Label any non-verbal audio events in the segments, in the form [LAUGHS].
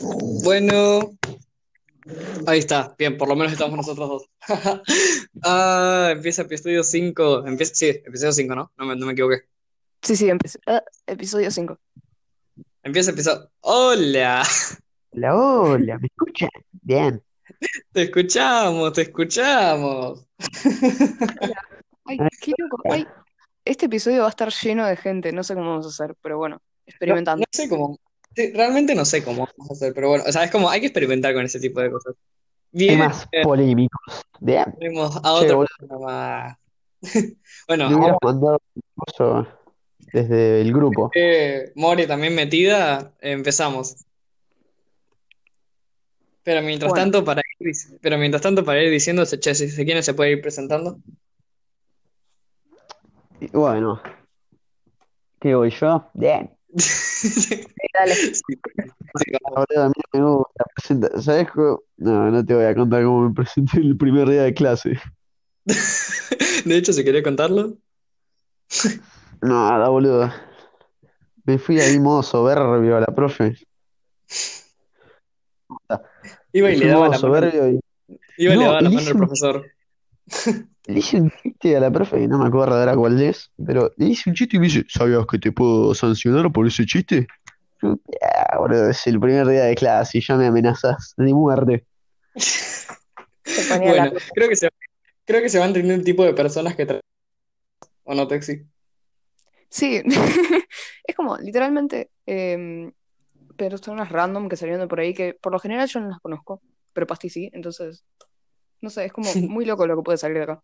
Bueno, ahí está, bien, por lo menos estamos nosotros dos. [LAUGHS] ah, empieza episodio 5. Empieza, sí, episodio 5, ¿no? No me, no me equivoqué. Sí, sí, empecé. Ah, episodio 5. Empieza episodio. ¡Hola! Hola, hola, ¿me escuchan? Bien. Te escuchamos, te escuchamos. Ay, qué loco. Ay, este episodio va a estar lleno de gente. No sé cómo vamos a hacer, pero bueno, experimentando. No, no sé cómo. Sí, realmente no sé cómo vamos a hacer, pero bueno, o sea, es como hay que experimentar con ese tipo de cosas. Bien, Temas eh, polémicos. Bien. tenemos a Che, otro programa. [LAUGHS] Bueno, me ahora mandado desde el grupo. que More también metida, empezamos. Pero mientras Bueno, tanto, para ir, pero mientras tanto, para ir diciendo, che, si si quieren se puede ir presentando. Bueno, ¿qué voy yo? Bien. [LAUGHS] Sí, [LAUGHS] dale. sí, Boludo, a mí no me gusta presentar. ¿Sabes cómo? No, no te voy a contar cómo me presenté el primer día de clase. [LAUGHS] De hecho, si querés contarlo. Nada, boludo. Me fui ahí modo soberbio a la profe. Iba Me y le daba la mano, iba y le No, daba la mano al profesor. [LAUGHS] [LAUGHS] le hice un chiste a la profe, y no me acuerdo ahora cuál es, pero le hice un chiste y me dice, ¿sabías que te puedo sancionar por ese chiste? Yo, Ya, boludo, es el primer día de clase y ya me amenazas de muerte. Se ponía la Bueno, creo que se, creo que se van teniendo un tipo de personas que tra- ¿O no, Texi? Sí, [LAUGHS] es como literalmente em, personas random que salieron de por ahí que por lo general yo no las conozco, pero Pasti sí, entonces, no sé, es como [LAUGHS] muy loco lo que puede salir de acá.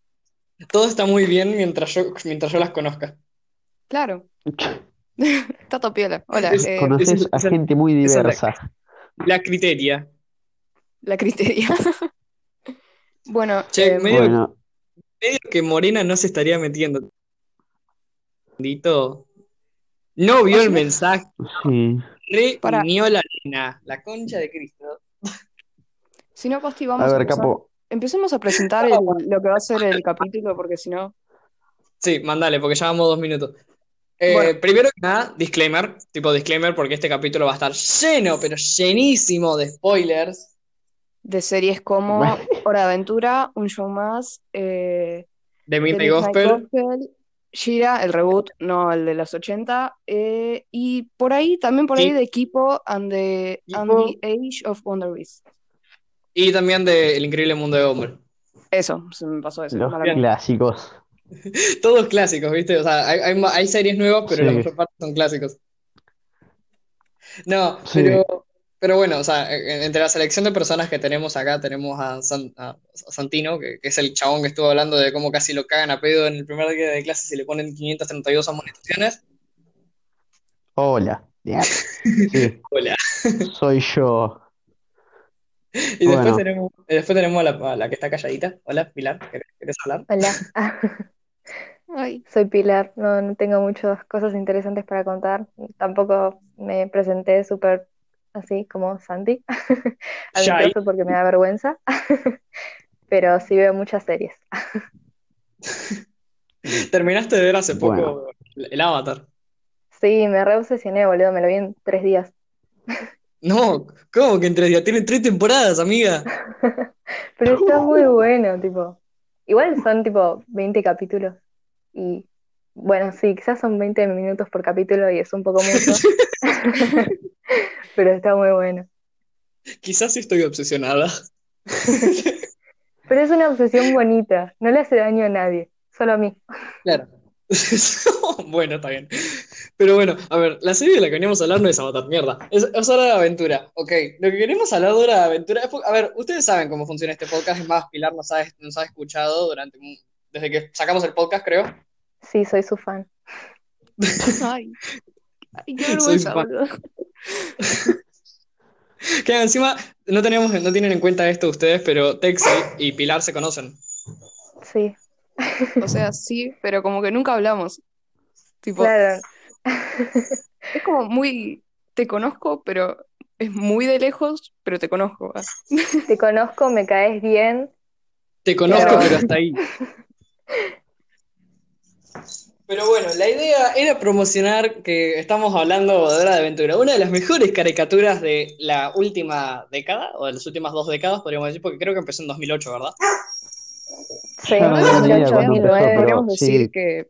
Todo está muy bien mientras yo, mientras yo las conozca. Claro, [LAUGHS] está topiola. Hola, Es- eh, Conoces es, a gente muy es la, diversa. la criteria. la criteria. [LAUGHS] Bueno, Che, em, medio, Bueno, medio que Morena no se estaría metiendo. Bendito. No vio el mensaje. sí. Re para, la nena. La concha de Cristo. si no, Pasti, A vamos a ver, capo. Empecemos a presentar el- lo que va a ser el capítulo, porque si no, Sí, mandale, porque ya vamos dos minutos. bueno, Eh, primero que nada, disclaimer, tipo disclaimer, porque este capítulo va a estar lleno, pero llenísimo de spoilers. de series como Hora de Aventura, Un Show Más, eh, De The Midnight Midnight Gospel. Gospel, Shira, el reboot, no el de los 80, eh, y por ahí, también por ahí de Equipo and the, and the Age of Wonder Beast. Y también de El Increíble Mundo de Hombre. Eso, se me pasó eso, Los clásicos. [LAUGHS] Todos clásicos, ¿viste? O sea, hay, hay, ma- hay series nuevas, pero la Sí, mayor parte son clásicos. No, sí. pero, pero bueno, o sea, en- entre la selección de personas que tenemos acá, tenemos a, San- a- a Santino, que, que es el chabón que estuvo hablando de cómo casi lo cagan a pedo en el primer día de clase si le ponen 532 amonestaciones. Hola. Bien. [LAUGHS] Sí, Hola. soy yo. [LAUGHS] Y después Bueno, tenemos, y después tenemos a la, a la que está calladita. Hola, Pilar, ¿querés, hablar? Hola, [LAUGHS] Ay, soy Pilar. No, no tengo muchas cosas interesantes para contar. Tampoco me presenté súper así como Santi [LAUGHS] a mi porque me da vergüenza, pero sí veo muchas series. Terminaste de ver hace bueno. poco el, el Avatar. Sí, me re obsesioné, boludo. Me lo vi en tres días. No, ¿cómo que en tres días? Tienen tres temporadas, amiga. [LAUGHS] Pero está muy [LAUGHS] bueno, tipo. Igual son tipo 20 capítulos. Y bueno, sí, quizás son 20 minutos por capítulo y es un poco mucho, [LAUGHS] pero está muy bueno. Quizás sí estoy obsesionada. Pero es una obsesión bonita, no le hace daño a nadie, solo a mí. Claro. [LAUGHS] Bueno, está bien. Pero bueno, a ver, la serie de la que veníamos a hablar no es Avatar, mierda. Es, es Hora de Aventura. Ok, lo que queremos hablar de Hora de Aventura es. A ver, ustedes saben cómo funciona este podcast. Es más, Pilar nos ha, nos ha escuchado durante. un- Desde que sacamos el podcast, creo. Sí, soy su fan. [LAUGHS] ay, ay, qué vergüenza, boludo. [LAUGHS] Que encima no tenemos, no tienen en cuenta esto ustedes, pero Texi y Pilar se conocen. Sí, O sea, sí, pero como que nunca hablamos. Tipo, claro. es como muy, te conozco, pero es muy de lejos, pero te conozco. ah. Te conozco, me caes bien, Te conozco, pero pero hasta ahí. Pero bueno, la idea era promocionar que estamos hablando de Hora de Aventura, una de las mejores caricaturas de la última década, o de las últimas dos décadas, podríamos decir, porque creo que empezó en 2008, ¿verdad? Sí, no tengo ni idea 2008, cuándo empezó, 2009. pero Podríamos decir sí. que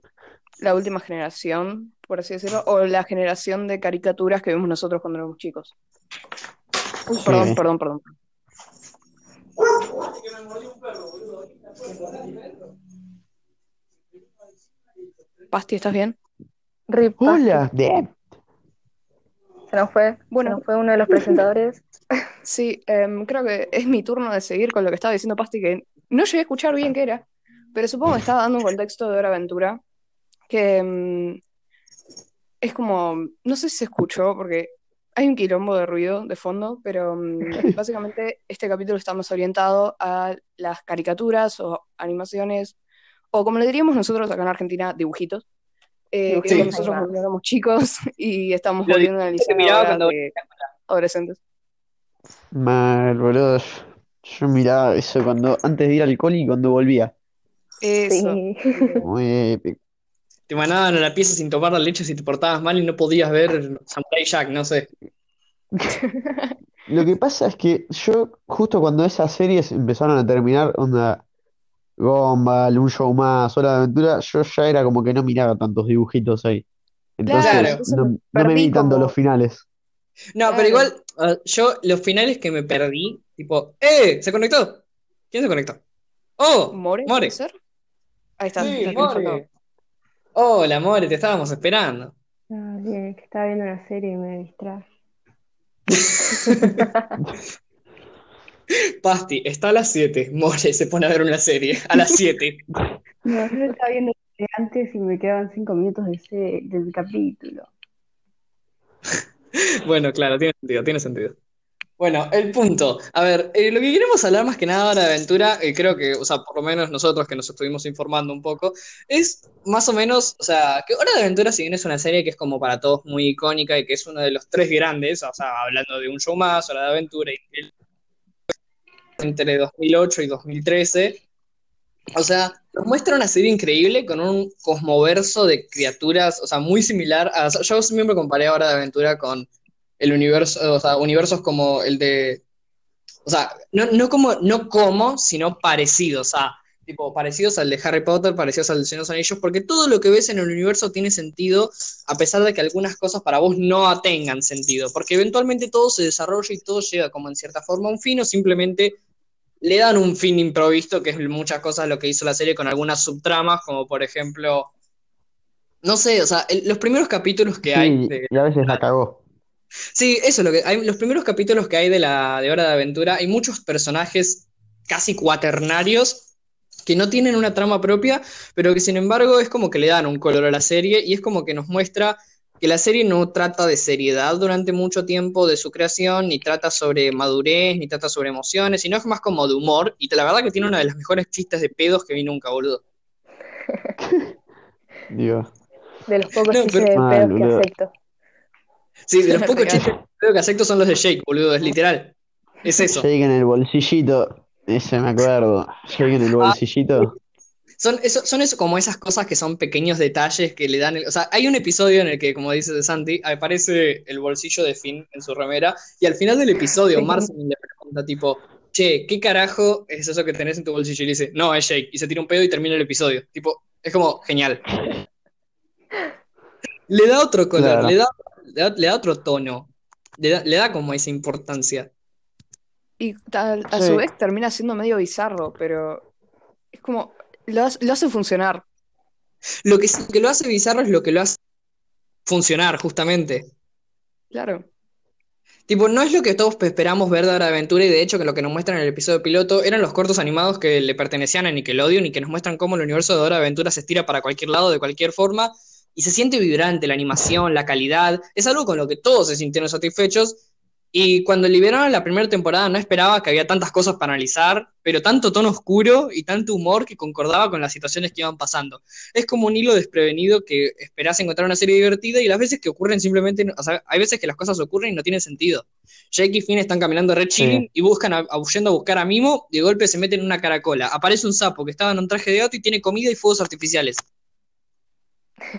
la última generación, por así decirlo, o la generación de caricaturas que vimos nosotros cuando éramos chicos. Uy, perdón, Sí. perdón, perdón. Pasti, ¿estás bien? Rip. Hola. Bien. Se nos fue, Bueno. se nos fue uno de los presentadores. [LAUGHS] Sí, em, creo que es mi turno de seguir con lo que estaba diciendo Pasti, que no llegué a escuchar bien qué era, pero supongo que estaba dando un contexto de Hora Aventura, que em, es como, no sé si se escuchó, porque hay un quilombo de ruido de fondo, pero em, [LAUGHS] básicamente este capítulo está más orientado a las caricaturas o animaciones, o como le diríamos nosotros acá en Argentina, dibujitos. eh, que Sí. nosotros cuando éramos chicos [LAUGHS] y estamos volviendo a analizar cuando- de adolescentes. Mal, boludo. Yo miraba eso cuando antes de ir al coli y cuando volvía. Eso. Sí. Muy épico. Te mandaban a la pieza sin tomar la leche si te portabas mal y no podías ver Samurai Jack, no sé. Lo que pasa es que yo, justo cuando esas series empezaron a terminar, onda Gumball, Un Show Más, Hora de Aventura, yo ya era como que no miraba tantos dibujitos ahí. Entonces Claro. No, me no me perdí vi tanto como- los finales. No, Claro. pero igual, ah, yo los finales que me perdí, tipo, ¡eh! ¿Se conectó? ¿Quién se conectó? ¡Oh! ¿More? More. Ahí está. Sí. More. Hola, More, te estábamos esperando. Ah, bien, es que estaba viendo una serie y me distraje. [LAUGHS] Pasti, está a las 7. More se pone a ver una serie. A las 7. [LAUGHS] No, yo estaba viendo antes y me quedaban cinco minutos de ese, del capítulo. [LAUGHS] [LAUGHS] Bueno, claro, tiene sentido, tiene sentido. Bueno, el punto. A ver, eh, lo que queremos hablar más que nada ahora de aventura, eh, creo que, o sea, por lo menos nosotros que nos estuvimos informando un poco, es más o menos, o sea, que Hora de Aventura, si bien es una serie que es como para todos muy icónica y que es uno de los tres grandes, o sea, hablando de un show más, Hora de Aventura, y el- entre 2008 y 2013, o sea, nos muestra una serie increíble con un cosmoverso de criaturas, o sea, muy similar a. yo siempre comparé Hora de Aventura con el universo, o sea, universos como el de. O sea, no, no como, no como, sino parecidos, sea, tipo, parecidos al de Harry Potter, parecidos al de Señor de los Anillos, porque todo lo que ves en el universo tiene sentido, a pesar de que algunas cosas para vos no tengan sentido, porque eventualmente todo se desarrolla y todo llega como en cierta forma a un fin, o simplemente le dan un fin improvisto, que es muchas cosas lo que hizo la serie con algunas subtramas, como por ejemplo, no sé, o sea, el- los primeros capítulos que hay de- y a veces la cagó. Sí, eso es lo que hay. Los primeros capítulos que hay de la de Hora de Aventura, hay muchos personajes casi cuaternarios que no tienen una trama propia, pero que sin embargo es como que le dan un color a la serie y es como que nos muestra que la serie no trata de seriedad durante mucho tiempo de su creación, ni trata sobre madurez, ni trata sobre emociones, sino es más como de humor, y la verdad que tiene una de las mejores chistes de pedos que vi nunca, boludo. [LAUGHS] Digo, De los pocos No, chistes pero- de Mal, pedos que boludo. acepto. Sí, de los [LAUGHS] pocos chistes de pedo que acepto son los de Jake, boludo, es literal. Es eso. Jake en el bolsillito. Ese me acuerdo. Jake en el bolsillito. Son eso, son eso como esas cosas que son pequeños detalles que le dan. el- o sea, hay un episodio en el que, como dice de Santi, aparece el bolsillo de Finn en su remera. Y al final del episodio, Marceline le pregunta, tipo, che, ¿qué carajo es eso que tenés en tu bolsillo? Y le dice, no, es Jake. Y se tira un pedo y termina el episodio. Tipo, es como genial. Le da otro color, Claro. le, da, le, da, le da otro tono. Le da, le da como esa importancia. Y a Sí. su vez termina siendo medio bizarro, pero es como, lo, hace- lo hace funcionar. Lo que, lo que lo hace bizarro es lo que lo hace funcionar, justamente. Claro. Tipo, no es lo que todos esperamos ver de Hora de Aventura y de hecho que lo que nos muestran en el episodio piloto eran los cortos animados que le pertenecían a Nickelodeon y que nos muestran cómo el universo de Hora de Aventura se estira para cualquier lado, de cualquier forma, y se siente vibrante la animación, la calidad, es algo con lo que todos se sintieron satisfechos. Y cuando liberaron la primera temporada no esperaba que había tantas cosas para analizar, pero tanto tono oscuro y tanto humor que concordaba con las situaciones que iban pasando. Es como un hilo desprevenido que esperás encontrar una serie divertida y las veces que ocurren simplemente, no- o sea, hay veces que las cosas ocurren y no tienen sentido. Jake y Finn están caminando red chilling Sí. y buscan a, a- yendo a buscar a Mimo, y de golpe se meten en una caracola. Aparece un sapo que estaba en un traje de gato y tiene comida y fuegos artificiales.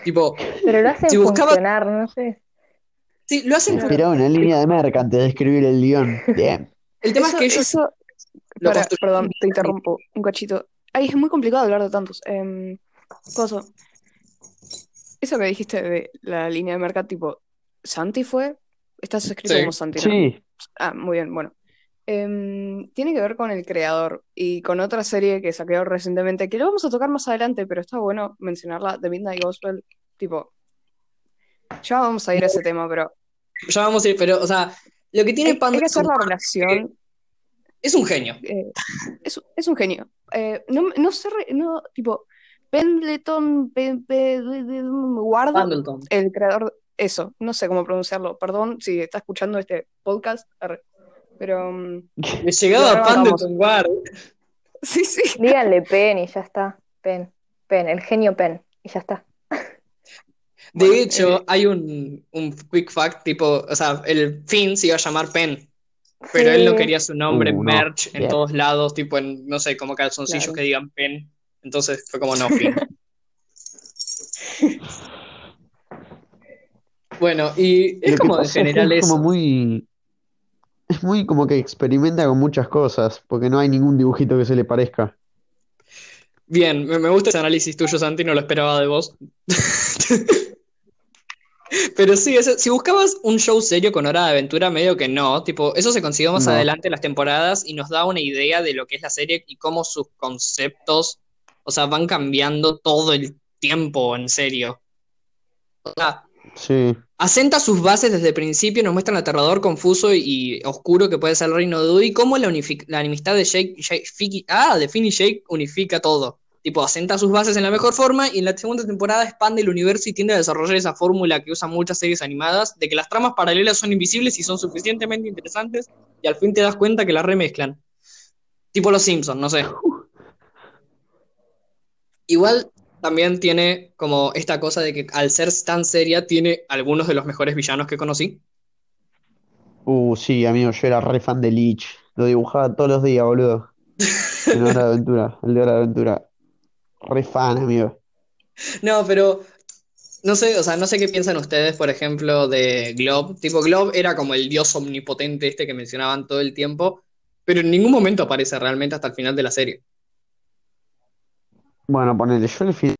Tipo, Pero lo hacen Si buscaba- funcionar, no sé. Sí, lo hacen. Tiraba una línea de merca antes de escribir el guion. Bien. El tema Eso- es que ellos eso- lo Para- perdón, te interrumpo un cachito. Ay, es muy complicado hablar de tantos. Em, coso. Eso que dijiste de la línea de mercado, tipo, ¿Santi fue? Estás escrito Sí. como Santi, ¿no? Sí, Ah, muy bien, bueno. Em, tiene que ver con el creador y con otra serie que saqué recientemente, que lo vamos a tocar más adelante, pero está bueno mencionarla, The Midnight Gospel. Tipo, ya vamos a ir a ese tema, pero Ya vamos a ir, pero, o sea, lo que tiene Panda hay que hacer un, la relación. es un genio. eh, es, es un genio. Eh, no, no sé, no, tipo, Pendleton, Pe- Pe- Ward, Pendleton. el creador, eso, no sé cómo pronunciarlo, perdón si está escuchando este podcast, pero mm, Le llegaba. Pendleton Guard. [LAUGHS] sí, sí. Díganle Pen y ya está. Pen. Pen, el genio Pen. Y ya está. De Bueno, hecho, eh, hay un, un quick fact, tipo, o sea, el Finn se iba a llamar Penn, pero él no quería su nombre Uh, no. merch en todos lados, tipo en, no sé, como calzoncillos Claro. que digan Penn. Entonces fue como no, [LAUGHS] Finn. Bueno, y es como en general es como eso. muy. Es muy como que experimenta con muchas cosas, porque no hay ningún dibujito que se le parezca. Bien, me, me gusta ese análisis tuyo, Santi, no lo esperaba de vos. [LAUGHS] Pero sí, ese- si buscabas un show serio con hora de aventura, medio que no, tipo, eso se consiguió más No. adelante en las temporadas y nos da una idea de lo que es la serie y cómo sus conceptos, o sea, van cambiando todo el tiempo, en serio. O sea, Sí. asenta sus bases desde el principio, nos muestra el aterrador, confuso y, y oscuro que puede ser el reino de Dewey, y cómo la, la enemistad de Jake, Jake- Fiki- ah, de Finn y Jake unifica todo. Tipo, asenta sus bases en la mejor forma y en la segunda temporada expande el universo y tiende a desarrollar esa fórmula que usan muchas series animadas, de que las tramas paralelas son invisibles y son suficientemente interesantes y al fin te das cuenta que las remezclan. Tipo los Simpsons, no sé. Igual también tiene como esta cosa de que al ser tan seria tiene algunos de los mejores villanos que conocí. Uh, sí, amigo, yo era re fan de Lich. Lo dibujaba todos los días, boludo. [LAUGHS] En Hora de Aventura, el de Hora de Aventura. Re fan, amigo. No, pero no sé, o sea, no sé qué piensan ustedes, por ejemplo, de Glob. Tipo, Glob era como el dios omnipotente este que mencionaban todo el tiempo, pero en ningún momento aparece realmente hasta el final de la serie. Bueno, ponele, yo el final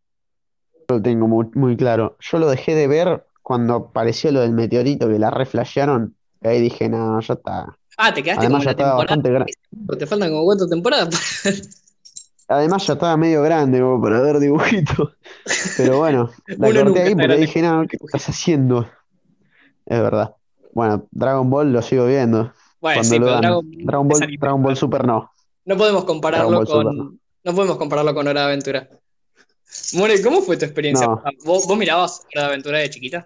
lo tengo muy, muy claro. Yo lo dejé de ver cuando apareció lo del meteorito que la reflashearon. Y ahí dije, no, ya está. Ah, te quedaste Además como ya la temporada. bastante grande. Te faltan como cuatro temporadas. [LAUGHS] Además ya estaba medio grande como para ver dibujitos. [LAUGHS] Pero bueno, la corté ahí porque dije, no, ¿qué estás haciendo? Es verdad. Bueno, Dragon Ball lo sigo viendo. Bueno, Cuando sí, lo pero dan. Dragon, Ball, anime. Dragon Ball Super no. No podemos compararlo con. Super. No podemos compararlo con Hora de Aventura. More, ¿cómo fue tu experiencia? No. ¿Vos, vos mirabas Hora de Aventura de chiquita?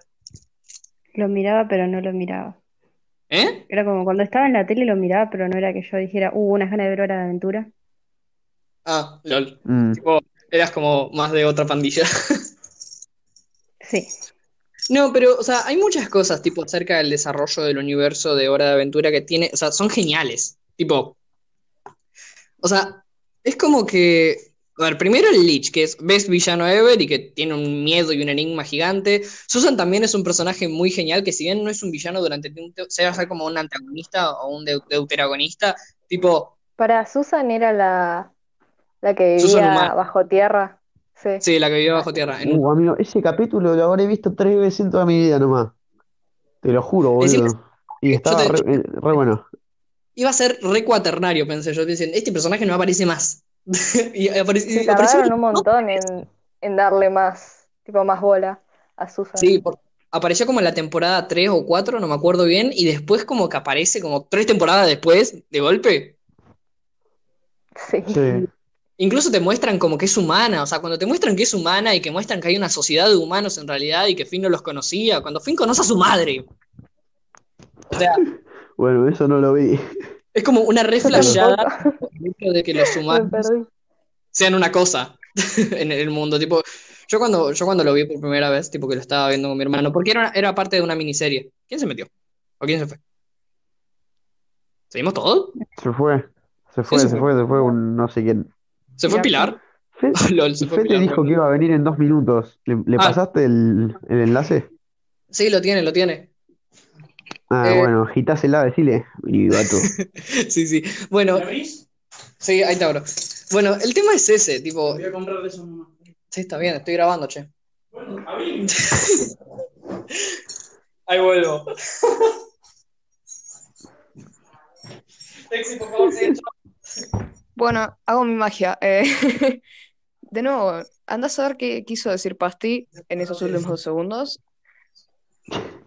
Lo miraba, pero no lo miraba. ¿Eh? Era como cuando estaba en la tele lo miraba, pero no era que yo dijera, uh, unas ganas de ver Hora de Aventura. Ah, lol. Mm. Tipo, eras como más de otra pandilla. [LAUGHS] Sí. No, pero, o sea, hay muchas cosas, tipo, acerca del desarrollo del universo de Hora de Aventura que tiene, o sea, son geniales. Tipo, o sea, es como que, a ver, primero el Lich, que es best villano ever y que tiene un miedo y un enigma gigante. Susan también es un personaje muy genial que si bien no es un villano durante un te- se va a ser como un antagonista o un deu- deuteragonista, tipo, Para Susan era la, la que vivía bajo tierra. Sí. sí, la que vive bajo tierra. En Uh, amigo, ese capítulo lo habré visto tres veces en toda mi vida nomás. Te lo juro, boludo. Y estaba te- re, eh, re bueno. Iba a ser re cuaternario, pensé yo, diciendo, este personaje no aparece más. [LAUGHS] y aparece, Se y apareció tardaron un montón en, en darle más, tipo, más bola a Susan. Sí, por- apareció como en la temporada 3 o 4, no me acuerdo bien, y después como que aparece como tres temporadas después, de golpe. Sí. Sí. Incluso te muestran como que es humana, o sea, cuando te muestran que es humana y que muestran que hay una sociedad de humanos en realidad y que Finn no los conocía, cuando Finn conoce a su madre. O sea, [LAUGHS] Bueno, eso no lo vi. es como una re Yo flashada tampoco. el hecho de que los [LAUGHS] humanos sean una cosa [LAUGHS] en el mundo. Tipo, yo cuando, yo cuando lo vi por primera vez, tipo que lo estaba viendo con mi hermano, porque era, era parte de una miniserie. ¿Quién se metió? ¿O quién se fue? ¿Seguimos todos? Se fue. Se fue, se se fue? fue, se fue un no sé quién. ¿Se fue Pilar. Pilar? Fe, [LAUGHS] LOL, se fue Fede Pilar, dijo bueno. que iba a venir en dos minutos. ¿Le, le Ah. pasaste el, el enlace? Sí, lo tiene, lo tiene. Ah, Eh. bueno, agitásela, decile. Y gato. [LAUGHS] Sí, sí. Bueno, sí, ahí te abro. Bueno, el tema es ese, tipo. Voy a comprar eso nomás. Sí, está bien, estoy grabando, che. Bueno, abrí. [LAUGHS] Ahí vuelvo. Lexi, por favor, sí. Bueno, hago mi magia. Eh, [LAUGHS] de nuevo, anda a saber qué quiso decir Pasti en esos últimos dos segundos.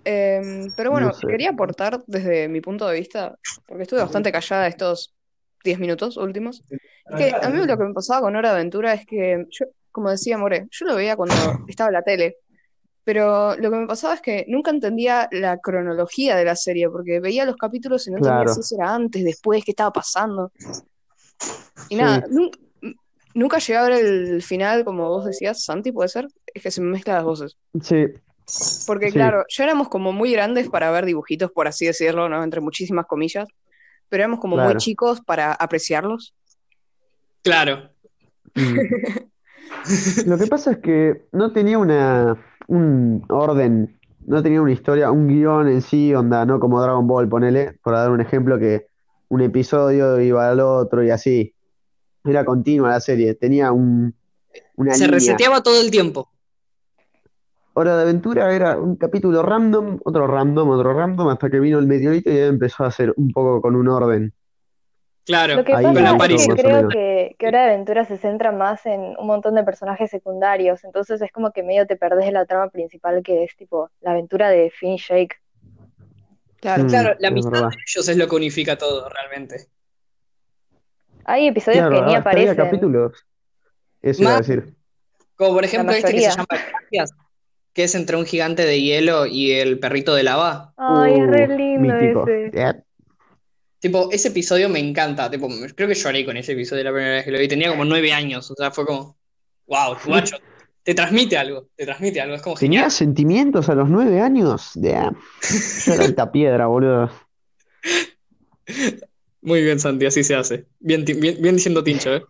Em, pero bueno, No sé. quería aportar desde mi punto de vista, porque estuve bastante callada estos 10 minutos últimos. Es que a mí lo que me pasaba con Hora de Aventura es que, yo, como decía More, yo lo veía cuando [CLEARS THROAT] estaba en la tele, pero lo que me pasaba es que nunca entendía la cronología de la serie, porque veía los capítulos y no entendía Claro. si eso era antes, después, qué estaba pasando. Y nada, nun- nunca llegué a ver el final, como vos decías, Santi, ¿puede ser? Es que se me mezclan las voces. Sí, Porque Sí. claro, ya éramos como muy grandes para ver dibujitos, por así decirlo, ¿no? Entre muchísimas comillas, pero éramos como muy chicos para apreciarlos. Claro. Mm. [LAUGHS] Lo que pasa es que no tenía una, un orden, no tenía una historia, un guion en sí, onda, no como Dragon Ball, ponele, por dar un ejemplo, que un episodio iba al otro y así. Era continua la serie, tenía un, una Se línea. reseteaba todo el tiempo. Hora de Aventura era un capítulo random, otro random, otro random, hasta que vino el meteorito y empezó a hacer un poco con un orden. Claro. Lo que pasa con la es aparición. que creo que, que Hora de Aventura se centra más en un montón de personajes secundarios, entonces es como que medio te perdés de la trama principal que es tipo la aventura de Finn y Jake. Claro. Mm, Claro, la es amistad verdad. de ellos es lo que unifica todo, realmente. Hay episodios Claro, que ni había aparecen. capítulos. Eso iba a decir. Como por ejemplo este que se llama Gracias, que es entre un gigante de hielo y el perrito de lava. Ay, es re lindo mítico. ese. Tipo, ese episodio me encanta. Tipo, creo que lloré con ese episodio la primera vez que lo vi. Tenía como nueve años. O sea, fue como, wow, guacho. [LAUGHS] Te transmite algo, te transmite algo. Es como ¿Tenía genial. sentimientos a los nueve años? Yo era alta piedra, boludo. [LAUGHS] Muy bien, Santi, así se hace. Bien, bien, bien diciendo tincho, ¿eh?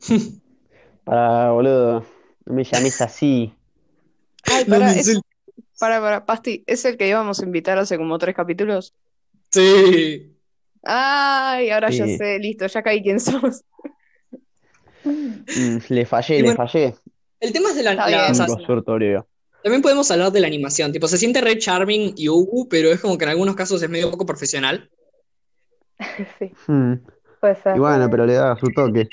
[LAUGHS] Para, boludo. No me llames así. Ay, No para, es- para, para, Pasti, ¿es el que íbamos a invitar hace como tres capítulos? Sí. Ay, ahora ya sé, listo, ya caí quién sos. Mm, le fallé, Y le bueno, fallé. El tema es de la, la- o sea, también podemos hablar de la animación. Tipo, se siente re charming y ubu, pero es como que en algunos casos es medio poco profesional. [LAUGHS] Sí, Mm. puede ser. Y bueno, pero le da su toque.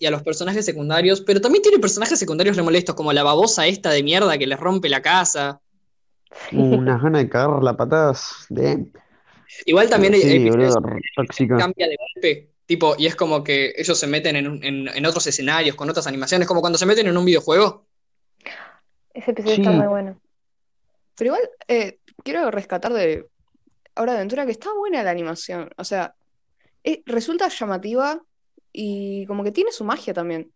y a los personajes secundarios, pero también tiene personajes secundarios re molestos, como la babosa esta de mierda que les rompe la casa. Unas ganas de cagar la patadas. De... Igual también hay Sí, boludo, cambia de golpe, tipo, y es como que ellos se meten en, un- en, en otros escenarios, con otras animaciones, como cuando se meten en un videojuego. Ese episodio Sí. está muy bueno. Pero igual, eh, quiero rescatar de Hora de Aventura que está buena la animación. O sea, eh, resulta llamativa y como que tiene su magia también.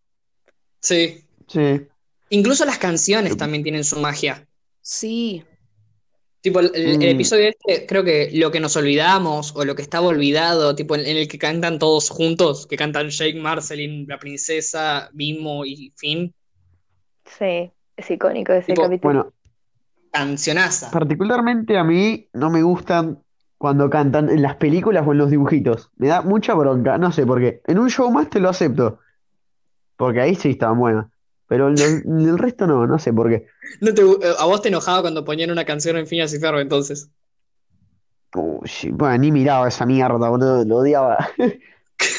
Sí. Sí. Incluso las canciones también tienen su magia. Sí, Tipo, el, el- el Mm. episodio este, creo que lo que nos olvidamos o lo que estaba olvidado, tipo, en, en el que cantan todos juntos, que cantan Jake, Marceline, la princesa, Mimo y Finn, Sí, es icónico ese Tipo, capítulo. Bueno, cancionaza. particularmente a mí no me gustan cuando cantan en las películas o en los dibujitos. Me da mucha bronca, no sé por qué. En un show más te lo acepto. Porque ahí sí estaban buenas. Pero el resto no, no sé por qué. No te, eh, a vos te enojaba cuando ponían una canción en Phineas y Ferb, entonces. Uy, bueno, ni miraba esa mierda, boludo, lo odiaba. [LAUGHS]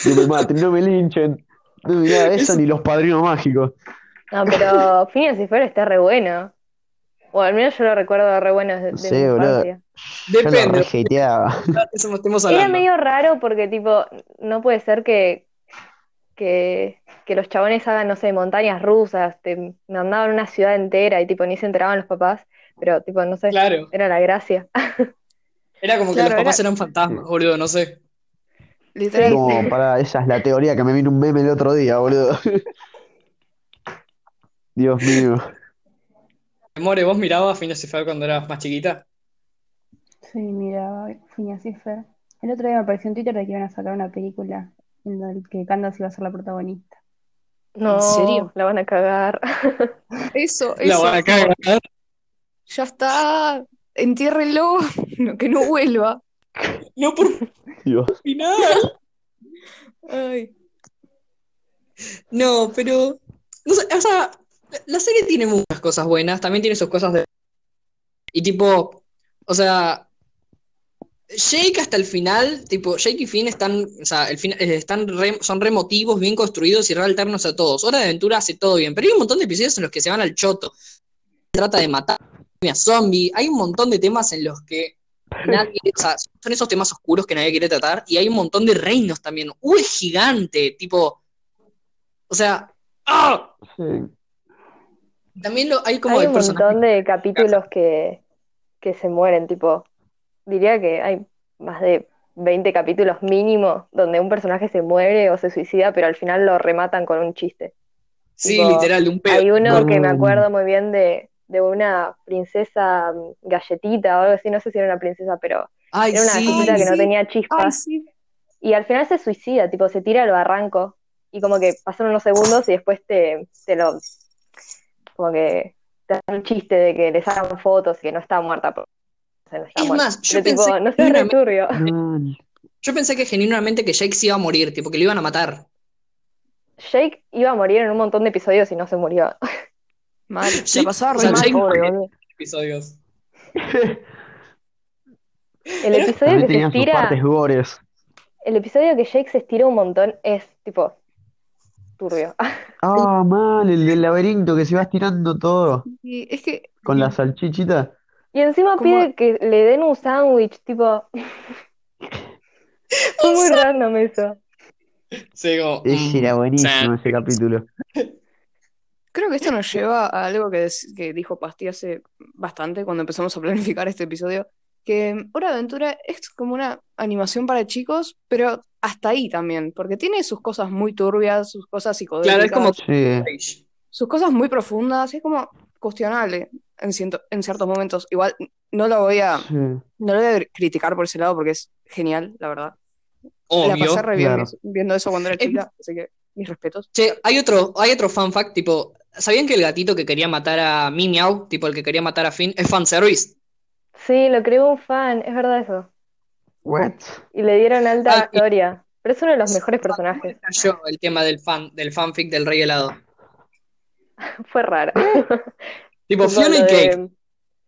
No me maten, no me linchen. No miraba eso ni los padrinos mágicos. No, pero [LAUGHS] Phineas y Ferb está re bueno. O al menos yo lo recuerdo re bueno de, de Sí, mi boludo. infancia. Yo lo Depende. [LAUGHS] Eso estemos Era medio raro porque, tipo, no puede ser que, que, que los chabones hagan, no sé, montañas rusas, te mandaban una ciudad entera y, tipo, ni se enteraban los papás. Pero, tipo, no sé, Claro. era la gracia. [LAUGHS] Era como que los papás era- eran fantasmas, boludo, no sé. literal. No, para, esa es la teoría que me vino un meme el otro día, boludo. [LAUGHS] Dios mío. More, ¿vos mirabas Phineas y Ferb cuando eras más chiquita? Sí, mira, Phineas y Fer. El otro día me apareció en Twitter de que iban a sacar una película en la que Candace iba a ser la protagonista. No, ¿En serio? la van a cagar. [LAUGHS] Eso, La eso. van a cagar. Ya está. Entiérrenlo. No, que no vuelva. No por Dios. final. Ay. No, pero. No sé, o sea, la- la serie tiene muchas cosas buenas, también tiene sus cosas de. Y tipo, o sea. Jake hasta el final, tipo, Jake y Finn están, o sea, el fin- eh, están re- son remotivos, bien construidos y re alternos a todos. Hora de Aventura hace todo bien, pero hay un montón de episodios en los que se van al choto. Trata de matar a zombie, hay un montón de temas en los que nadie, o sea, son esos temas oscuros que nadie quiere tratar, y hay un montón de reinos también. Uh, es gigante, tipo, o sea, ¡ah! Sí. También lo, hay como Hay un montón de capítulos que, que se mueren, tipo, diría que hay más de 20 capítulos mínimo donde un personaje se muere o se suicida, pero al final lo rematan con un chiste. Sí, tipo, literal, de un pedo. Hay uno que me acuerdo muy bien de, de una princesa mm, galletita o algo así, no sé si era una princesa, pero Ay, era una sí. galletita que no tenía Ay, chispas. sí. Y al final se suicida, tipo, se tira al barranco y como que pasan unos segundos y después te, te lo, como que te dan un chiste de que le sacan fotos y que no está muerta. pero- o sea, no está Es más, yo Pero tipo, pensé no re turbio. [LAUGHS] [LAUGHS] Yo pensé que genuinamente que Jake se iba a morir, tipo que lo iban a matar. Jake iba a morir en un montón de episodios y no se murió. [LAUGHS] Mal. Sí, La pasaba o re sea, mal, Jake pobre. Episodios. El episodio que se estira, el episodio que Jake se estira un montón es tipo turbio. Ah, mal, el del laberinto que se va estirando todo Y es que con la salchichita. Y encima ¿Cómo? pide que le den un sándwich, tipo. [LAUGHS] Fue muy random eso. Sí, como, mm, era buenísimo ese capítulo. creo que esto nos lleva a algo que, des- que dijo Pasti hace bastante cuando empezamos a planificar este episodio, que Hora de Aventura es como una animación para chicos, pero hasta ahí también, porque tiene sus cosas muy turbias, sus cosas Claro, es como psicodélicas, Sí, sus cosas muy profundas, y es como cuestionable en, ciento- en ciertos momentos. Igual no lo voy a, sí. no lo voy a criticar por ese lado porque es genial, la verdad. La pasé re bien claro. vis- viendo eso cuando era Es- chica, así que mis respetos. Che, hay otro, hay otro fan fact, tipo, ¿sabían que el gatito que quería matar a Meow, tipo el que quería matar a Finn, es fanservice? Sí, lo creó un fan, es verdad eso. What? Y le dieron alta y- historia. Pero es uno de los mejores ¿Cómo personajes. cayó el tema del fan, del fanfic del rey helado? [LAUGHS] Fue raro. [LAUGHS] Tipo, Fiona y Cake. de-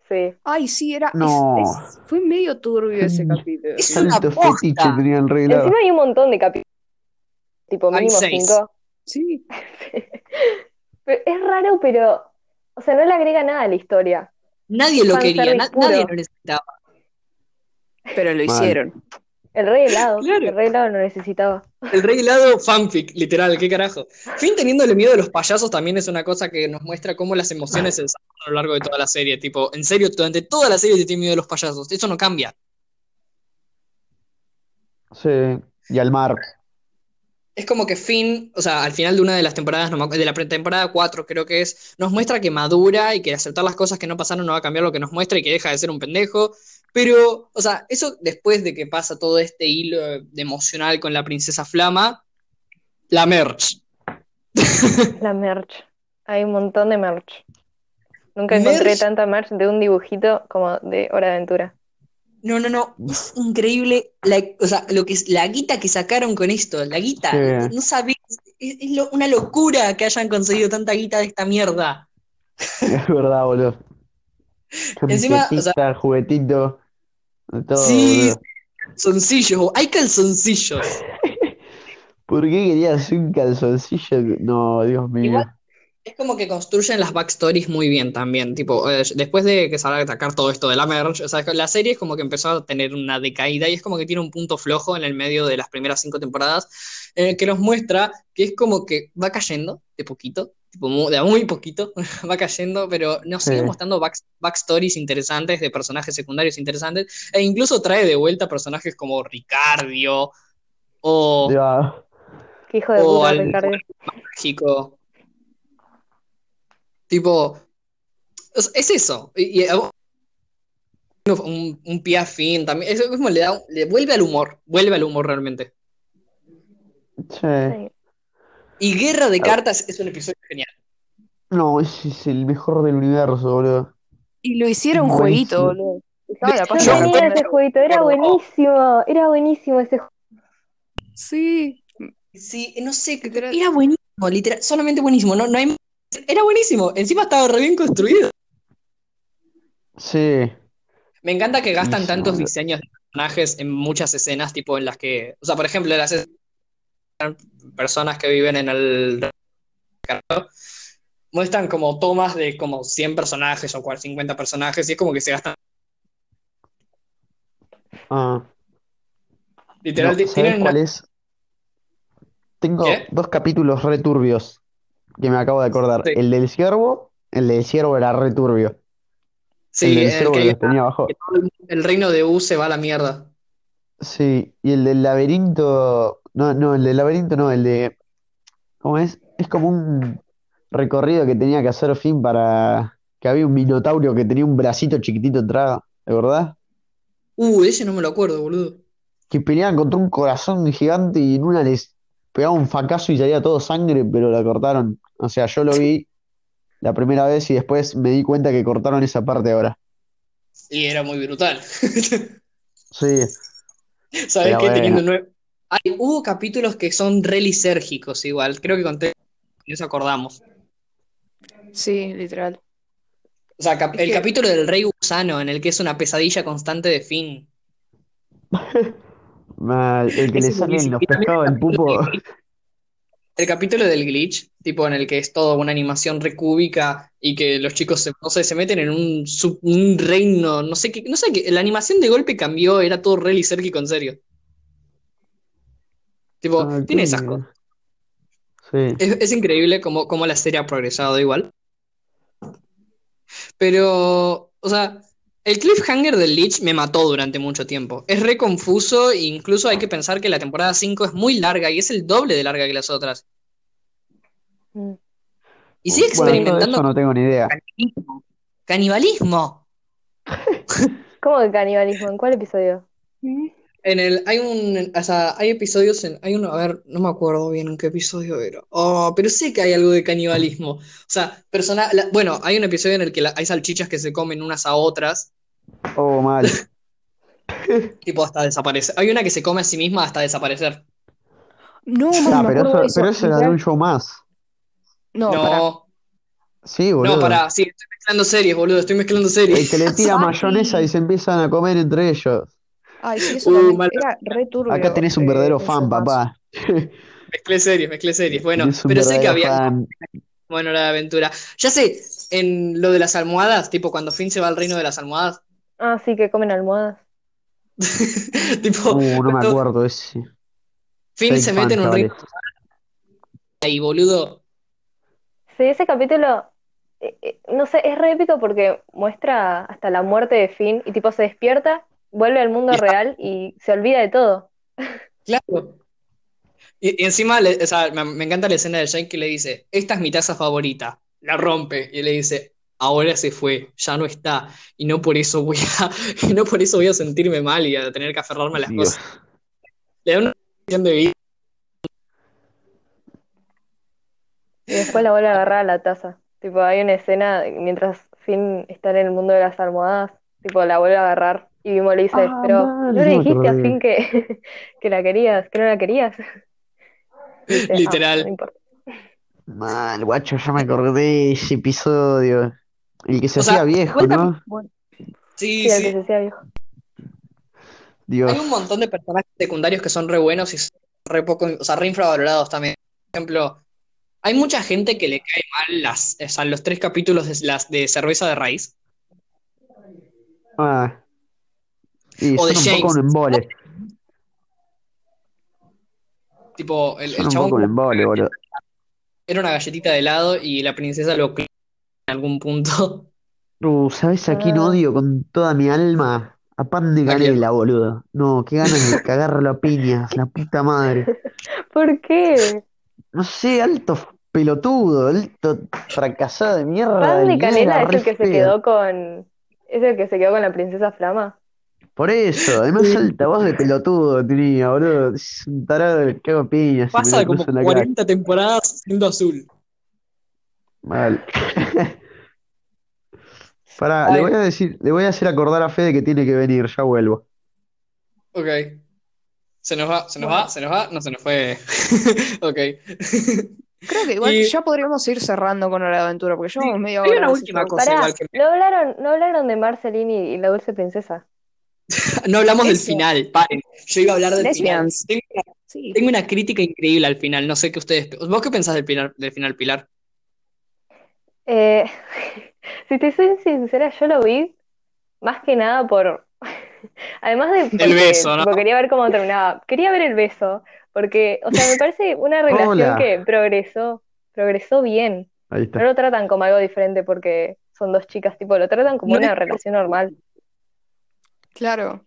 Sí. Ay, sí, era. No. es- fue medio turbio ese Mm. capítulo. Es una fetiche tenían reglado. Encima hay un montón de capítulos. Tipo, Hay mínimo seis. cinco. Sí, [LAUGHS] Pero es raro, pero. O sea, no le agrega nada a la historia. Nadie lo quería, na- puro. nadie lo necesitaba. pero lo Mal. hicieron. El rey helado. Claro. El rey helado lo necesitaba. El rey helado fanfic, literal, qué carajo. Finn teniéndole miedo a los payasos también es una cosa que nos muestra cómo las emociones se desarrollan a lo largo de toda la serie. Tipo, en serio, durante toda la serie te tiene miedo a los payasos. Eso no cambia. Sí, y al mar. Es como que Finn, o sea, al final de una de las temporadas, no me acu- de la pretemporada 4 creo que es, nos muestra que madura y que aceptar las cosas que no pasaron no va a cambiar lo que nos muestra y que deja de ser un pendejo. Pero, o sea, eso después de que pasa todo este hilo de emocional con la princesa Flama, la merch. [LAUGHS] La merch. Hay un montón de merch. Nunca encontré Merch. tanta merch de un dibujito como de Hora de Aventura. No, no, no, es increíble, la, o sea, lo que es, la guita que sacaron con esto, la guita, Sí. no sabés, es, es lo- una locura que hayan conseguido tanta guita de esta mierda. Es verdad, boludo. [LAUGHS] Encima, o sea- juguetito, todo, Sí, calzoncillos, hay calzoncillos. [LAUGHS] ¿Por qué querías un calzoncillo? No, Dios mío. Igual- Es como que construyen las backstories muy bien también, tipo, eh, después de que salga a atacar todo esto de la merge, o sea, la serie es como que empezó a tener una decaída y es como que tiene un punto flojo en el medio de las primeras cinco temporadas, en el que nos muestra que es como que va cayendo de poquito, tipo, de a muy poquito, [LAUGHS] va cayendo, pero nos sigue Sí. mostrando back- backstories interesantes de personajes secundarios interesantes, e incluso trae de vuelta personajes como Ricardio o Ya. Qué hijo de O puta, al- Ricardo. México. Tipo, es, es eso. Y, y, un, un pie a fin también. Eso mismo le da, le vuelve al humor. Vuelve al humor realmente. Sí. Y Guerra de Cartas es un episodio genial. No, ese es el mejor del universo, boludo. Y lo hicieron Es jueguito, boludo. Estaba la Yo tenía ese jueguito, era buenísimo, era buenísimo ese juego. Sí, Sí, no sé, era buenísimo, literal, solamente buenísimo, no, no hay... Era buenísimo, encima estaba re bien construido. Sí. Me encanta que gastan Sí, tantos diseños de personajes en muchas escenas, tipo en las que, o sea, por ejemplo, las escenas personas que viven en el muestran como tomas de como 100 personajes o cual 50 personajes y es como que se gastan Ah. literal No, ti- ¿sabés tienen cuál una- es? Tengo ¿Qué? dos capítulos returbios que me acabo de acordar. Sí. El del ciervo, el del ciervo era returbio. El sí, del el ciervo que los tenía abajo. el reino de U se va a la mierda. Sí, y el del laberinto, no, no, el del laberinto no, el de, ¿cómo es? Es como un recorrido que tenía que hacer Finn para que había un minotaurio que tenía un bracito chiquitito entrada, ¿de verdad? Uh, ese no me lo acuerdo, boludo. Que peleaban contra un corazón gigante y en una les pegaba un facazo y salía todo sangre, pero la cortaron. O sea, yo lo vi la primera vez y después me di cuenta que cortaron esa parte ahora. Y era muy brutal. [LAUGHS] Sí, ¿Sabes qué? Teniendo bueno. nueve... Hay, hubo capítulos que son re lisérgicos igual, creo que conté, nos acordamos. sí, literal. O sea, cap- Es el que- capítulo del Rey Gusano, en el que es una pesadilla constante de Finn. [LAUGHS] mal, el que le buenísimo. los pescados el del pupo. capítulo del glitch. El capítulo del glitch, tipo en el que es todo una animación recúbica y que los chicos se, no sé, se meten en un, sub- un reino, no sé qué, no sé qué, la animación de golpe cambió, era todo re lisérgico en serio. Tipo, Ah, tiene esas cosas. Sí. Es, es increíble cómo, cómo la serie ha progresado igual. Pero, o sea, el cliffhanger del Lich me mató durante mucho tiempo. Es re confuso e incluso hay que pensar que la temporada 5 es muy larga y es el doble de larga que las otras. Mm. Y sigue experimentando no tengo ni idea. canibalismo. Canibalismo. [LAUGHS] ¿Cómo que canibalismo? ¿En cuál episodio? En el, hay un, o sea, hay episodios en, hay uno, a ver, no me acuerdo bien en qué episodio era. Oh, pero sé que hay algo de canibalismo. O sea, persona, la- bueno, hay un episodio en el que la- hay salchichas que se comen unas a otras, Oh, mal. [LAUGHS] tipo hasta desaparecer. Hay una que se come a sí misma hasta desaparecer. No, Ah, mano, me pero eso, pero eso era de un show más. No. No, Sí, no, boludo. pará, sí, estoy mezclando series, boludo, estoy mezclando El series. que le tira Ay. mayonesa y se empiezan a comer entre ellos. Ay, sí, eso Uh, mal- era re turbio. Acá tenés un eh, verdadero fan, papá. [LAUGHS] Mezclé series, mezclé series. Bueno, Tenés un pero sé que verdadero había fan. bueno la aventura. Ya sé, en lo de las almohadas, tipo cuando Finn se va al reino de las almohadas, Ah, sí, que comen almohadas. [LAUGHS] tipo, Uh, no me cuando acuerdo ese. Finn Soy se fan, mete en un chavales. reino ahí, boludo. Sí, ese capítulo, eh, eh, no sé, es re épico porque muestra hasta la muerte de Finn y tipo se despierta, vuelve al mundo Y está- real y se olvida de todo. Claro. Y, y encima, le- o sea, me, me encanta la escena de Jake que le dice, esta es mi taza favorita, la rompe, y él le dice, ahora se fue, ya no está, y no por eso voy a, [LAUGHS] y no por eso voy a sentirme mal y a tener que aferrarme a las Dios. cosas. Le da una de vida. Y después la vuelve a agarrar a la taza. Tipo, hay una escena mientras Finn está en el mundo de las almohadas, tipo, la vuelve a agarrar y Bimbo le dice, Ah, pero ¿no le dijiste a acordé. Finn que, [LAUGHS] que la querías, que no la querías? [LAUGHS] "Ah, Literal. no importa. Mal, guacho, ya me acordé de ese episodio. El que se O sea, hacía viejo, ¿no? Bueno, Sí, Sí, el que sí. se hacía viejo. Dios. Hay un montón de personajes secundarios que son re buenos y son re poco, o sea, re infravalorados también. Por ejemplo, hay mucha gente que le cae mal las, o sea, los tres capítulos de, las, de cerveza de raíz. Ah. Y O de son un poco James. un embole. Tipo, el, el un chabón poco un embole, boludo. era una galletita de helado y la princesa lo en algún punto. Uh, ¿sabes a quién Ah. odio con toda mi alma? A pan de canela, boludo. No, qué ganas de [LAUGHS] cagarlo a piñas, la puta madre. ¿Por qué? No sé, alto pelotudo, alto fracasado de mierda. Pan de canela es el que se quedó con. Es el que se quedó con la princesa Flama. Por eso, además alta voz de pelotudo tenía, boludo. Es un tarado que cago me Pasa lo como cruzo en la cara. 40 temporadas siendo azul. Mal. [LAUGHS] Pará, Ay. le voy a decir, le voy a hacer acordar a Fede que tiene que venir, ya vuelvo. Ok. Se nos va, se nos va, se nos va, no se nos fue. [LAUGHS] Ok. Creo que igual Y- ya podríamos ir cerrando con de Aventura, porque llevamos media hay hora. una así última cosa. Pará, igual que- no hablaron, no hablaron de Marceline y, y la dulce princesa. [LAUGHS] No hablamos del final, paren. Yo iba a hablar del Lesbians. final. Tengo una, Sí. tengo una crítica increíble al final. No sé qué ustedes. ¿Vos qué pensás del, Pilar- del final, Pilar? Eh, [LAUGHS] si te soy sincera, yo lo vi más que nada por. [LAUGHS] Además de porque, beso, ¿no? tipo, quería ver cómo terminaba. Quería ver el beso. Porque, o sea, me parece una relación Hola. que progresó. Progresó bien. Ahí No lo tratan como algo diferente porque son dos chicas, tipo, lo tratan como No una es- relación normal. Claro,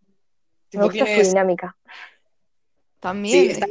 Me Tipo, gusta ¿quién su es? dinámica. también. Sí, está-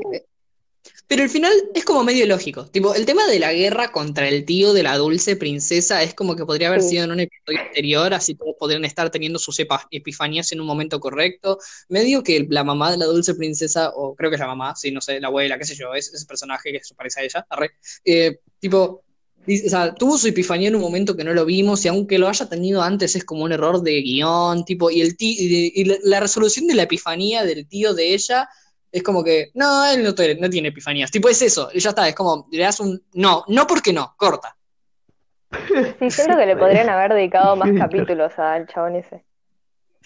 Pero el final es como medio lógico. Tipo, el tema de la guerra contra el tío de la dulce princesa es como que podría haber Sí. sido en un episodio anterior, así todos podrían estar teniendo sus epa- epifanías en un momento correcto. Medio que la mamá de la dulce princesa, o creo que es la mamá, sí, no sé, la abuela, qué sé yo, es ese personaje que se parece a ella, arre, eh, tipo, o sea, tuvo su epifanía en un momento que no lo vimos, y aunque lo haya tenido antes, es como un error de guion, tipo, y el ti- y, y la, la resolución de la epifanía del tío de ella es como que, no, él no, no tiene epifanías. Tipo, es eso, ya está, es como, le das un, no, no porque no, corta. [LAUGHS] Sí, siento que le podrían haber dedicado más [LAUGHS] capítulos al chabón ese.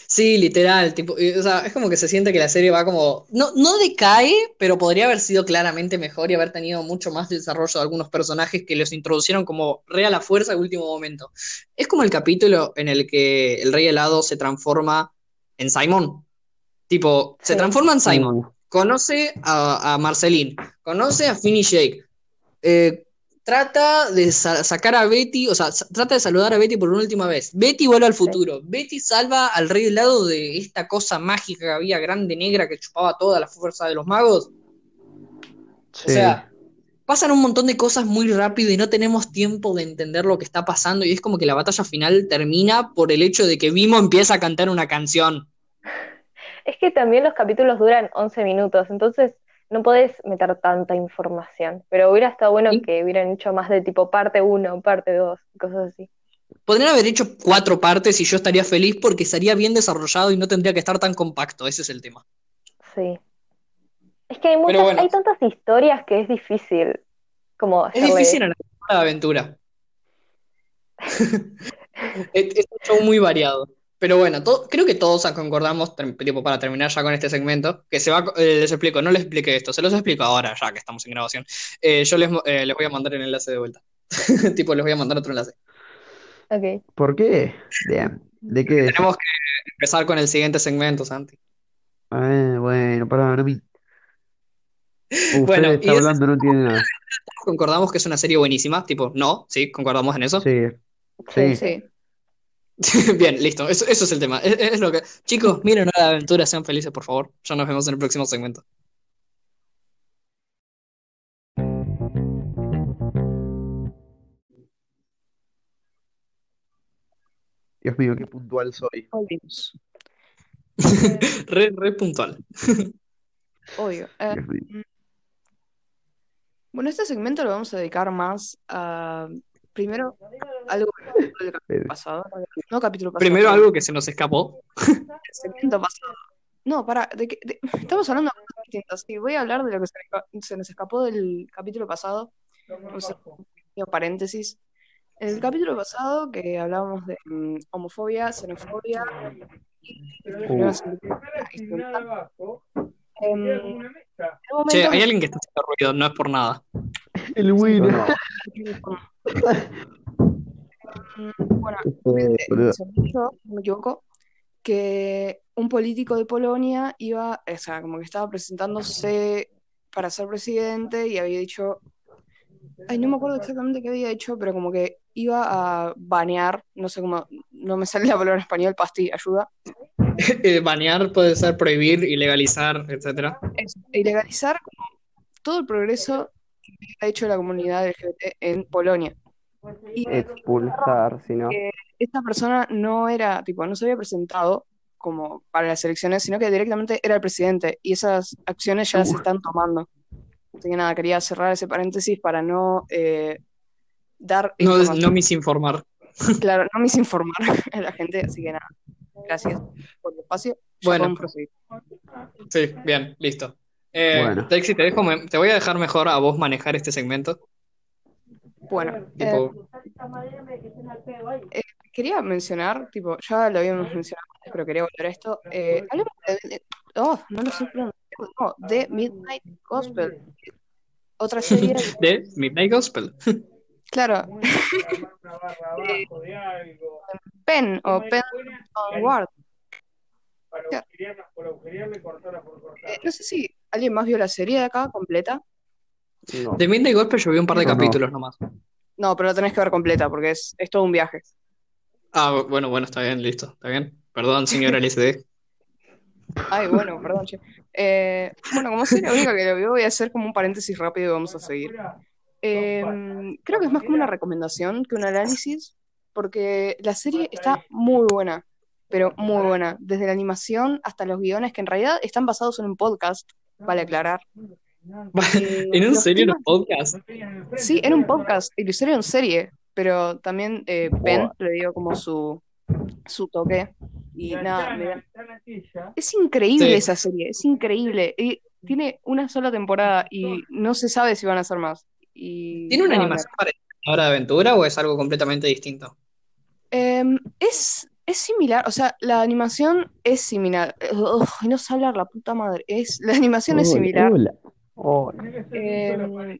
Sí, literal, tipo, o sea, es como que se siente que la serie va como, no, no decae, pero podría haber sido claramente mejor y haber tenido mucho más desarrollo de algunos personajes que los introducieron como re a la fuerza al último momento. Es como el capítulo en el que el rey helado se transforma en Simon. Tipo, se transforma en Simon. Conoce a, a Marceline, conoce a Finn y Jake, eh, trata de sa- sacar a Betty, o sea, trata de saludar a Betty por una última vez. Betty vuelve al futuro. Betty salva al rey helado de esta cosa mágica que había grande negra que chupaba toda la fuerza de los magos. sí. O sea, pasan un montón de cosas muy rápido y no tenemos tiempo de entender lo que está pasando y es como que la batalla final termina por el hecho de que Vimo empieza a cantar una canción. Es que también los capítulos duran 11 minutos, entonces no podés meter tanta información. Pero hubiera estado bueno Sí. que hubieran hecho más de tipo parte 1, parte 2, cosas así. Podrían haber hecho cuatro partes y yo estaría feliz porque estaría bien desarrollado y no tendría que estar tan compacto. Ese es el tema. Sí. Es que hay muchas, bueno. hay tantas historias que es difícil como Es difícil en la aventura. [LAUGHS] [LAUGHS] es, es un show muy variado. Pero bueno, creo que todos concordamos, tipo, para terminar ya con este segmento, que se va, eh, les explico, no les expliqué esto, se los explico ahora, ya que estamos en grabación. Eh, yo les, eh, les voy a mandar el enlace de vuelta. [LAUGHS] tipo, les voy a mandar otro enlace. Ok. ¿Por qué? Bien. ¿De qué? Tenemos que empezar con el siguiente segmento, Santi. Ah, bueno, pará, no me... [LAUGHS] Uh, Bueno, y está hablando, no entiende nada. [LAUGHS] Concordamos que es una serie buenísima, tipo, no, sí, concordamos en eso. Sí, sí. Sí. [LAUGHS] Bien, listo. Eso, eso es el tema. Es, es lo que. Chicos, miren la aventura, sean felices, por favor. Ya nos vemos en el próximo segmento. Dios mío, qué puntual soy. Volvimos. [LAUGHS] Re, re puntual. [LAUGHS] Obvio. Eh, mío. bueno, este segmento lo vamos a dedicar más a. Primero, algo del [LAUGHS] capítulo Fede. pasado. No capítulo pasado. Primero algo que se nos escapó. [LAUGHS] el segmento pasado. No, para, de que- de- [LAUGHS] estamos hablando de cosas distintas. Sí, voy a hablar de lo que se, se nos escapó del capítulo pasado. Vamos a hacer un pequeño paréntesis. En el capítulo pasado que hablábamos de mm, homofobia, xenofobia en instrumental. Em, Che, hay alguien que está haciendo ruido, no es por nada. El Winner. Mm, Bueno, Eh, se me dijo, si no me equivoco, que un político de Polonia iba, o sea, como que estaba presentándose para ser presidente y había dicho, ay, no me acuerdo exactamente qué había dicho, pero como que iba a banear, no sé cómo, no me sale la palabra en español, pasti, ayuda, [LAUGHS] Eh, Banear puede ser prohibir, ilegalizar, etcétera. Eso, ilegalizar como todo el progreso ha hecho la comunidad LGBT en Polonia. Y Expulsar, si no. esta persona no era, tipo, no se había presentado como para las elecciones, sino que directamente era el presidente y esas acciones ya se están tomando. Así que nada, quería cerrar ese paréntesis para no eh, dar No, no misinformar. [LAUGHS] Claro, no misinformar a la gente, así que nada. Gracias por el espacio. Ya Bueno. Sí, bien, listo. Eh, Bueno. Texi, te, dejo, te voy a dejar mejor a vos manejar este segmento. Bueno, eh, Tipo, quería mencionar, tipo, ya lo habíamos mencionado antes, pero quería volver a esto. Eh, hablemos de, de- oh, no lo sé no, de Midnight Gospel. Otra serie, [LAUGHS] de Midnight Gospel. [LAUGHS] claro, Pen o Pen Onward. Eh, no sé si alguien más vio la serie de acá completa. No. De Midnight Gospel yo vi un par de No, no. capítulos nomás. No, pero la tenés que ver completa porque es, es todo un viaje. Ah, bueno, bueno, está bien, listo, está bien. Perdón, señora LSD. [LAUGHS] [LAUGHS] Ay, bueno, perdón, che. Eh, bueno, como soy la única que lo vio, voy a hacer como un paréntesis rápido y vamos a seguir. Eh, creo que es más como una recomendación que un análisis, porque la serie está muy buena, pero muy buena. Desde la animación hasta los guiones, que en realidad están basados en un podcast, vale aclarar. [LAUGHS] Eh, ¿En un serio temas- los podcast? Sí, era un podcast y lo hicieron en serie, pero también eh, Ben le dio como su, su toque. Y nada, me da- es increíble Sí. esa serie, es increíble. Y tiene una sola temporada y no se sabe si van a hacer más. Y ¿Tiene una animación parecida a Hora de Aventura o es algo completamente distinto? Em, es, es similar, o sea, la animación es similar. Ugh, no sé hablar la puta madre. Es, la animación es similar. hola, hola. Em,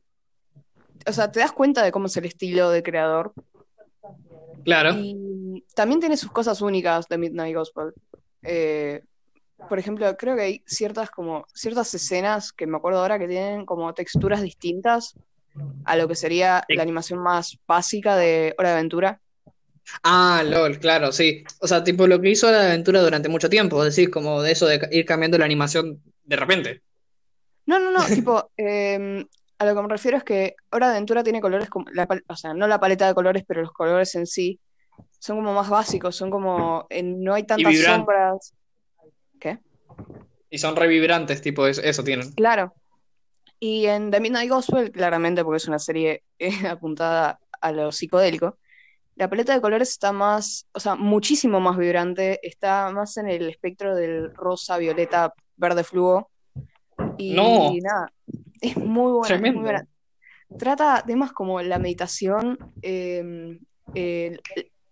o sea, te das cuenta de cómo es el estilo de creador. Claro. Y también tiene sus cosas únicas de Midnight Gospel. Eh, por ejemplo, creo que hay ciertas como ciertas escenas que me acuerdo ahora que tienen como texturas distintas a lo que sería la animación más básica de Hora de Aventura. Ah, LOL, claro, sí. O sea, tipo lo que hizo Hora de Aventura durante mucho tiempo, vos decís, como de eso de ir cambiando la animación de repente. No, no, no, [LAUGHS] tipo, em, a lo que me refiero es que Hora de Aventura tiene colores como, la o sea, no la paleta de colores, pero los colores en sí son como más básicos, son como, eh, no hay tantas sombras. ¿Qué? Y son revibrantes, tipo, es- eso tienen. Claro. Y en The Midnight Gospel, claramente, porque es una serie eh, [LAUGHS] apuntada a lo psicodélico, la paleta de colores está más, o sea, muchísimo más vibrante, está más en el espectro del rosa, violeta, verde fluo. Y No. nada, es muy buena, es muy buena. Trata temas como la meditación, eh, el,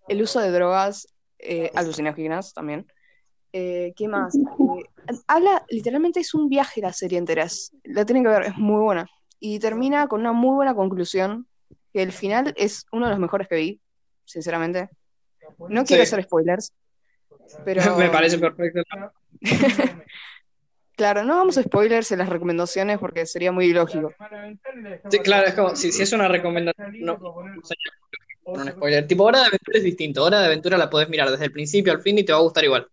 el uso de drogas eh, alucinógenas también. Eh, ¿qué más? Eh, habla, literalmente es un viaje la serie entera. es- la tienen que ver, es muy buena. Y termina con una muy buena conclusión, que el final es uno de los mejores que vi, sinceramente. No quiero Sí. hacer spoilers, pero [LAUGHS] Me parece perfecto. [LAUGHS] claro, no vamos a spoilers en las recomendaciones porque sería muy ilógico. Sí, claro, es como, si, si es una recomendación, no, un spoiler. Tipo, Hora de Aventura es distinto. Hora de Aventura la podés mirar desde el principio al fin y te va a gustar igual.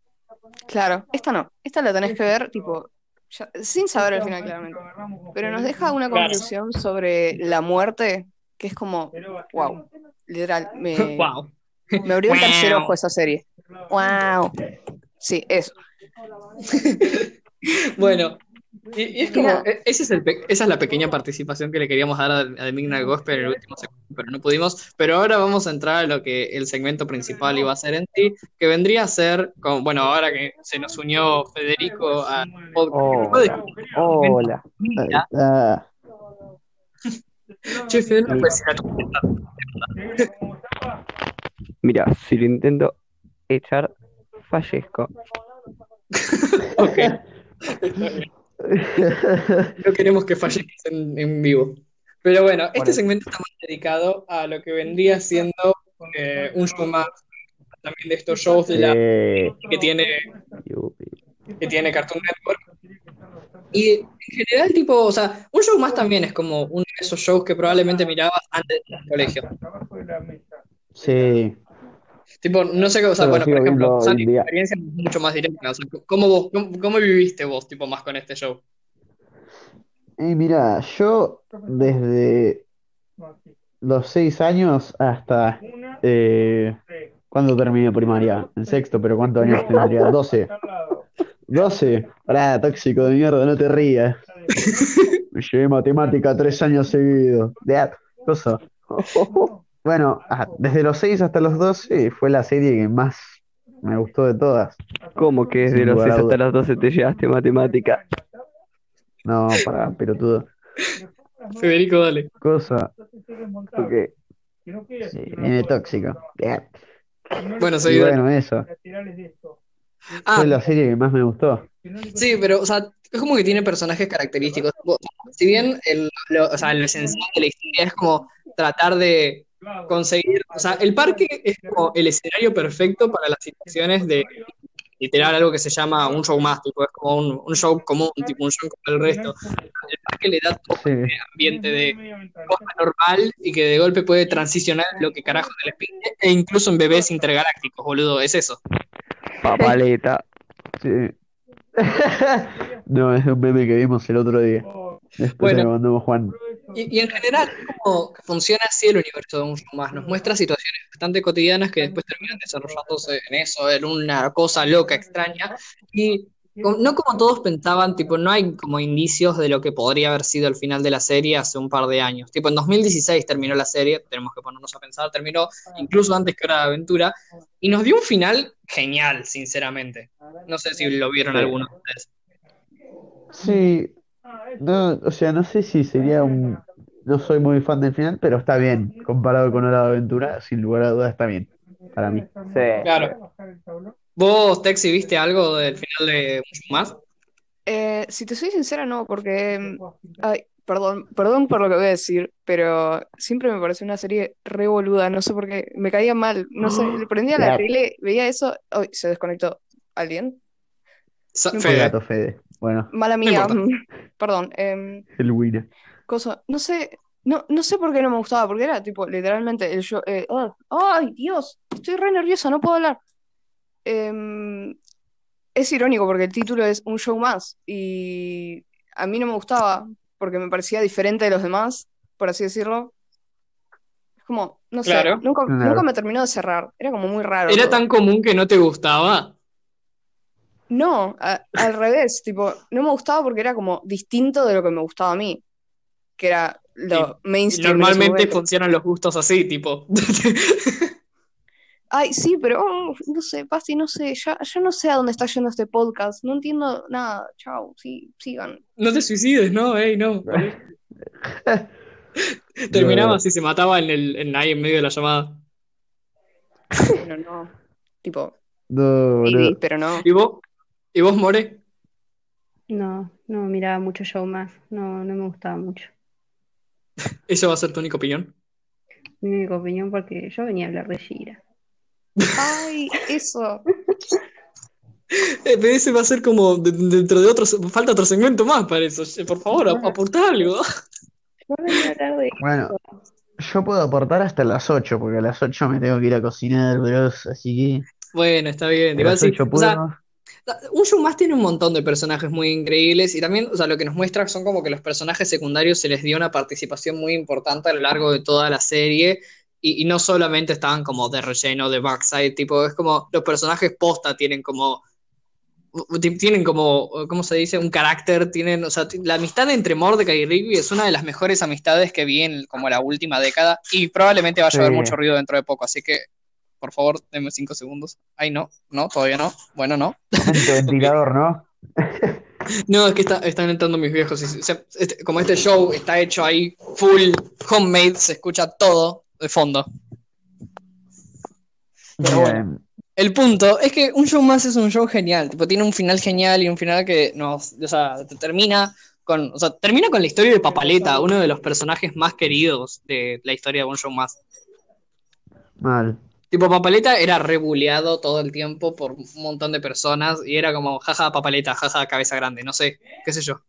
Claro, esta no, esta la tenés que ver, tipo, ya- sin saber el final claramente. Pero nos deja una conclusión sobre la muerte, que es como, wow, literal, [LAUGHS] me, [LAUGHS] Wow. me abrió el tercer ojo esa serie. Wow. Sí, eso. [LAUGHS] Bueno, y, y es como, Mira. e- ese es el pe- esa es la pequeña participación que le queríamos dar a, a Midnight Gospel en el último segmento, pero no pudimos. Pero ahora vamos a entrar a lo que el segmento principal iba a ser en sí, que vendría a ser, con, bueno, ahora que se nos unió Federico al podcast. Hola, hola. Mira, che, Federico, puedes decir a tu- Mira, si lo intento echar, fallezco. [LAUGHS] Ok, [LAUGHS] no queremos que fallezcas en, en vivo. Pero bueno, este segmento está más dedicado a lo que vendría siendo eh, un show más, también de estos shows de la, eh, que tiene que tiene Cartoon Network. Y en general, tipo, o sea, un show más también es como uno de esos shows que probablemente mirabas antes del colegio. sí, Tipo, no sé, o sea, bueno, por ejemplo, tu día. experiencia es mucho más directa. O sea, ¿cómo vos, cómo, cómo viviste vos, tipo, más con este show? y mira, yo desde los seis años hasta eh, cuando terminé primaria, en sexto, pero ¿cuántos años tendría? 12. 12. Pará, tóxico de mierda, no te rías. [LAUGHS] Me llevé matemática tres años seguidos. De cosa. [LAUGHS] Bueno, ah, desde los 6 hasta los 12 fue la serie que más me gustó de todas. ¿Cómo que desde Sin los lugar 6 a hasta las 12 te llevaste matemática? No, para pelotudo. Federico, dale. Cosa. Ok. Sí, viene tóxico. Bueno, Y seguí. dale. bueno, eso. Ah, Fue la serie que más me gustó. Sí, pero, o sea, es como que tiene personajes característicos. Si bien el, lo, o sea, lo esencial de la historia es como tratar de conseguir, o sea, el parque es como el escenario perfecto para las situaciones de literal algo que se llama un show más, tipo, es como un, un show común, tipo un show como el resto. El parque le da todo Sí. este ambiente de cosa normal y que de golpe puede transicionar lo que carajo se les pide, e incluso en bebés intergalácticos, boludo, es eso. Papaleta. Sí. No, es un meme que vimos el otro día. Después Bueno. lo mandamos Juan. Y, y en general, como funciona así el universo de un show más. Nos muestra situaciones bastante cotidianas que después terminan desarrollándose en eso, en una cosa loca, extraña. Y no como todos pensaban, tipo, no hay como indicios de lo que podría haber sido el final de la serie hace un par de años. Tipo, en 2016 terminó la serie, tenemos que ponernos a pensar, terminó incluso antes que Hora de Aventura, y nos dio un final genial, sinceramente. No sé si lo vieron algunos de ustedes. Sí, no, o sea, no sé si sería un. No soy muy fan del final, pero está bien. Comparado con Hora de Aventura, sin lugar a dudas está bien. Para mí. Sí. Claro. ¿Vos, Texi, viste algo del final de show más? Eh, si te soy sincera, no, porque. mm, Ay, perdón, perdón por lo que voy a decir, pero siempre me pareció una serie re boluda, no sé por qué, me caía mal, no sé, le [GASPS] prendía la tele, veía eso, ay, se desconectó. ¿Alguien? Sa- No Fue Fede. gato, Fede. Bueno, Mala mía, importa. perdón. em, el winner. cosa, no sé, no, no sé por qué no me gustaba, porque era tipo, literalmente, el show, eh, ah, ¡ay, Dios! Estoy re nerviosa, no puedo hablar. Em, es irónico porque el título es Un show más y a mí no me gustaba porque me parecía diferente de los demás, por así decirlo. Es como, no sé, Claro. nunca, Claro. nunca me terminó de cerrar, era como muy raro. ¿Era todo. tan común que no te gustaba? No, a- al revés, tipo, no me gustaba porque era como distinto de lo que me gustaba a mí, que era lo Y mainstream Normalmente funcionan los gustos así, tipo. [LAUGHS] Ay, sí, pero oh, no sé, Pasti, no sé, ya, ya no sé a dónde está yendo este podcast, no entiendo nada. Chao, sí, sigan. No te suicides, no, ey, no. [LAUGHS] Terminaba si se mataba en el, en ahí en medio de la llamada. Pero no, tipo, No, maybe, no. pero no. ¿Y vos? ¿Y vos, More? No, no miraba mucho show más. No, no me gustaba mucho. ¿Esa va a ser tu única opinión? Mi única opinión porque yo venía a hablar de Shira. Ay, eso. Eh, pero ese va a ser como de- dentro de otros. Falta otro segmento más para eso. Eh, Por favor, ap- aportá algo. Bueno, yo puedo aportar hasta las 8, porque a las 8 me tengo que ir a cocinar, bros. Así que Bueno, está bien. a Igual las sí. 8 O sea, puedo. Un show más tiene un montón de personajes muy increíbles y también, o sea, lo que nos muestra son como que los personajes secundarios se les dio una participación muy importante a lo largo de toda la serie y, y no solamente estaban como de relleno, de backside, tipo, es como los personajes posta tienen como, ti- tienen como, ¿cómo se dice? Un carácter, tienen, o sea, la amistad entre Mordecai y Rigby es una de las mejores amistades que vi en como la última década y probablemente vaya a haber Sí. mucho ruido dentro de poco, así que, por favor, denme cinco segundos. Ay, no, no, todavía no. Bueno, no. [LAUGHS] Ventilador, ¿no? No, es que está- están entrando mis viejos. y este- como este show está hecho ahí, full homemade, se escucha todo de fondo. Pero bueno, Bien. el punto es que un show más es un show genial. Tipo, tiene un final genial y un final que nos, o sea, te termina con, o sea, termina con la historia de Papaleta, uno de los personajes más queridos de la historia de un show más. Mal. Tipo, Papaleta era rebuleado todo el tiempo por un montón de personas y era como, jaja, Papaleta, jaja, cabeza grande, no sé, qué sé yo.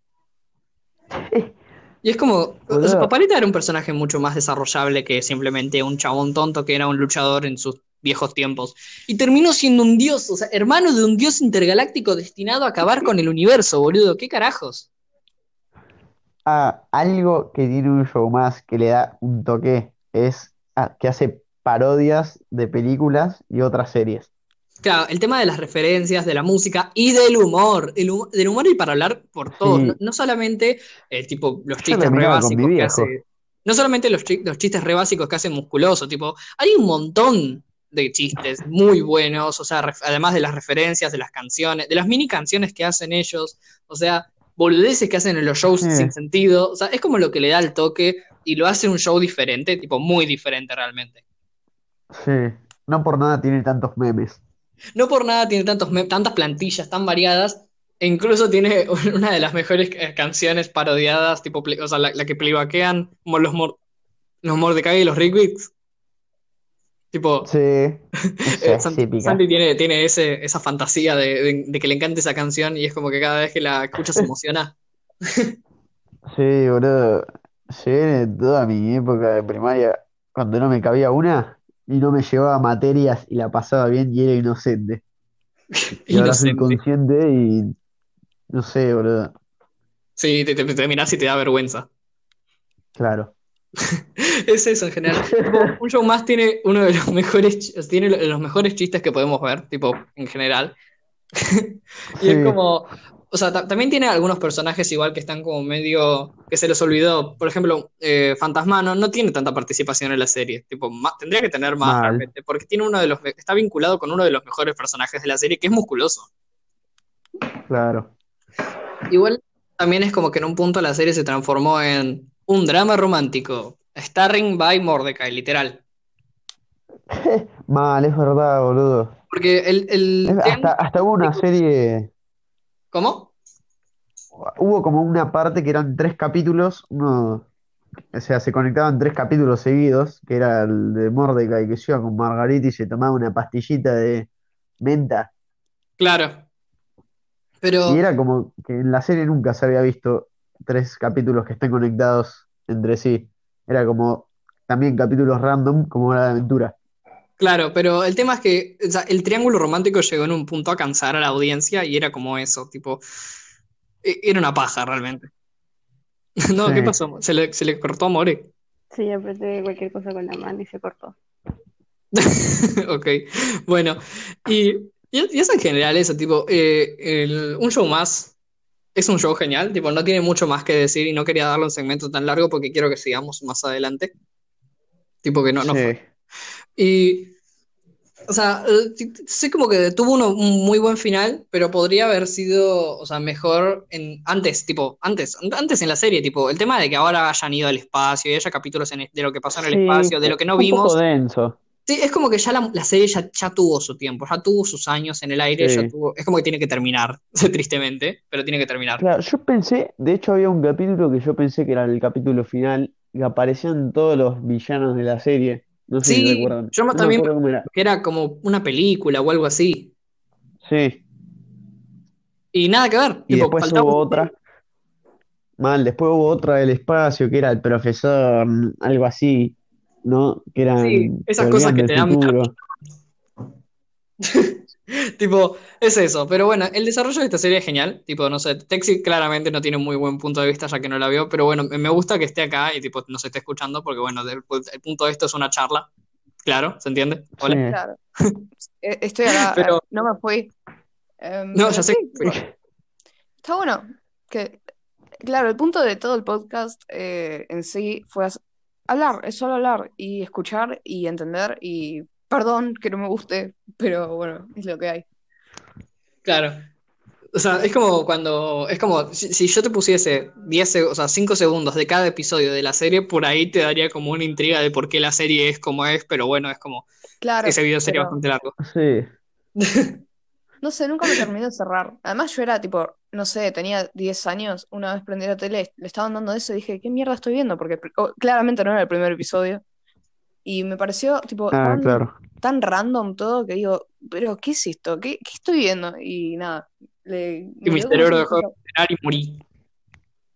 Y es como, o sea. Papaleta era un personaje mucho más desarrollable que simplemente un chabón tonto que era un luchador en sus viejos tiempos. Y terminó siendo un dios, o sea, hermano de un dios intergaláctico destinado a acabar con el universo, boludo, ¿qué carajos? Ah, algo que tiene un show más que le da un toque es ah, que hace parodias de películas y otras series. Claro, el tema de las referencias, de la música y del humor. El hum- del humor y para hablar por todos. Sí. No, no solamente eh, tipo los chistes re básicos que hace. No solamente los, chi- los chistes re básicos que hacen musculoso, tipo, hay un montón de chistes muy buenos, o sea, además de las referencias, de las canciones, de las mini canciones que hacen ellos, o sea, boludeces que hacen en los shows Sí. sin sentido, o sea, es como lo que le da el toque y lo hace un show diferente, tipo, muy diferente realmente. Sí, no por nada tiene tantos memes. No por nada tiene tantos tantas plantillas tan variadas, e incluso tiene [LAUGHS] una de las mejores eh, canciones parodiadas, tipo, o sea, la, la que playbaquean como los, Mor- los Mordecai y los Rigwits. Tipo, Sí, [LAUGHS] eh, esa es San- épica. Santi tiene, tiene ese, esa fantasía de, de- de que le encante esa canción y es como que cada vez que la escucha se [LAUGHS] emociona. Sí, boludo. Llegué toda mi época de primaria cuando no me cabía una y no me llevaba materias y la pasaba bien y era inocente. [LAUGHS] Y ahora soy consciente y no sé, boludo. Sí, te, te, te mirás y te da vergüenza. Claro. [LAUGHS] Es eso en general. Tipo, [LAUGHS] un show más tiene uno de los mejores, tiene lo- los mejores chistes que podemos ver, tipo, en general. Y es como, o sea, ta- también tiene algunos personajes igual que están como medio, que se les olvidó. Por ejemplo, eh, Fantasmano no tiene tanta participación en la serie. Tipo, tendría que tener más Mal. realmente, porque tiene uno de los, está vinculado con uno de los mejores personajes de la serie, que es musculoso. Claro. Igual también es como que en un punto la serie se transformó en un drama romántico, starring by Mordecai, literal. [LAUGHS] Mal, es verdad, boludo. Porque el, el hasta, hasta hubo una [LAUGHS] serie, ¿Cómo? hubo como una parte que eran tres capítulos, uno, o sea, se conectaban tres capítulos seguidos, que era el de Mordecai que se iba con Margarita y se tomaba una pastillita de menta. Claro. Pero Y era como que en la serie nunca se había visto tres capítulos que estén conectados entre sí. Era como también capítulos random, como la de aventura. Claro, pero el tema es que o sea, el triángulo romántico llegó en un punto a cansar a la audiencia y era como eso, tipo, e- era una paja realmente. [LAUGHS] No, Sí. ¿qué pasó? Se le, se le cortó a More. Sí, apreté cualquier cosa con la mano y se cortó. [LAUGHS] Ok, bueno, y, y, y eso en general, eso, tipo, eh, el- un show más es un show genial, tipo, no tiene mucho más que decir y no quería darle un segmento tan largo porque quiero que sigamos más adelante. Tipo que no, no Sí. fue. Y, o sea, eh, sí- sí como que tuvo uno- un muy buen final, pero podría haber sido, o sea, mejor en, antes, tipo, antes, antes en la serie, tipo, el tema de que ahora hayan ido al espacio y haya capítulos en- de lo que pasó en el Sí, espacio, de lo que no un vimos. poco denso. Sí, es como que ya la, la serie ya, ya tuvo su tiempo, ya tuvo sus años en el aire, Sí. ya tuvo, es como que tiene que terminar, [LAUGHS] tristemente, pero tiene que terminar. Claro, yo pensé, de hecho había un capítulo que yo pensé que era el capítulo final, que aparecían todos los villanos de la serie. No sé si Sí, recuerdan. yo No me también era. que era como una película o algo así. Sí. Y nada que ver, Y tipo, después hubo otra. Mal, después hubo otra del espacio que era el profesor, mm, algo así, ¿no? Que eran, Sí, esas cosas que te dan. [LAUGHS] [LAUGHS] Tipo, es eso. Pero bueno, el desarrollo de esta serie es genial. Tipo, no sé, Texi claramente no tiene un muy buen punto de vista ya que no la vio, pero bueno, me gusta que esté acá y tipo nos esté escuchando porque bueno, del- el punto de esto es una charla. Claro, ¿se entiende? Hola. Sí. Claro. [LAUGHS] Eh, Estoy acá, Pero- eh, no me fui. Em, No, pero ya sé. sí, [LAUGHS] Está bueno. Que, claro, el punto de todo el podcast eh, en sí fue hablar, es solo hablar y escuchar y entender y perdón que no me guste, pero bueno, es lo que hay. Claro. O sea, es como cuando, es como, si, si yo te pusiese 10, se- o sea, 5 segundos de cada episodio de la serie, por ahí te daría como una intriga de por qué la serie es como es, pero bueno, es como, Claro, ese video sería pero- bastante largo. Sí. [LAUGHS] No sé, nunca me terminó de cerrar. Además, yo era tipo, no sé, tenía 10 años, una vez prendí la tele, le estaban dando eso y dije, ¿qué mierda estoy viendo? Porque oh, claramente no era el primer episodio. Y me pareció, tipo, Ah, tan, claro. tan random todo que digo, ¿pero qué es esto? ¿Qué, qué estoy viendo? Y nada, le, Y me mi cerebro dejó de funcionar y morí.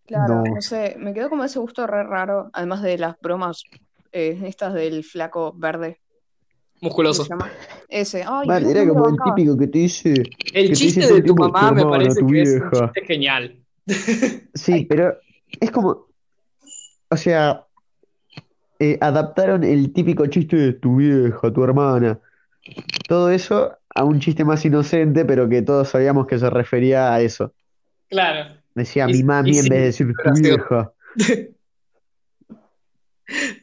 Claro, No. no sé, me quedó como ese gusto re raro, además de las bromas eh, estas del flaco verde, ¿cómo Musculoso. Ese, ay, era como el típico que te dice, El que te dice chiste de tu mamá tu me parece que es un vieja. chiste genial. Sí, [LAUGHS] pero es como, o sea, eh, adaptaron el típico chiste de tu vieja, tu hermana, todo eso a un chiste más inocente, pero que todos sabíamos que se refería a eso. Claro. Decía Y- mi mami en sí, vez de decir tu vieja. [LAUGHS]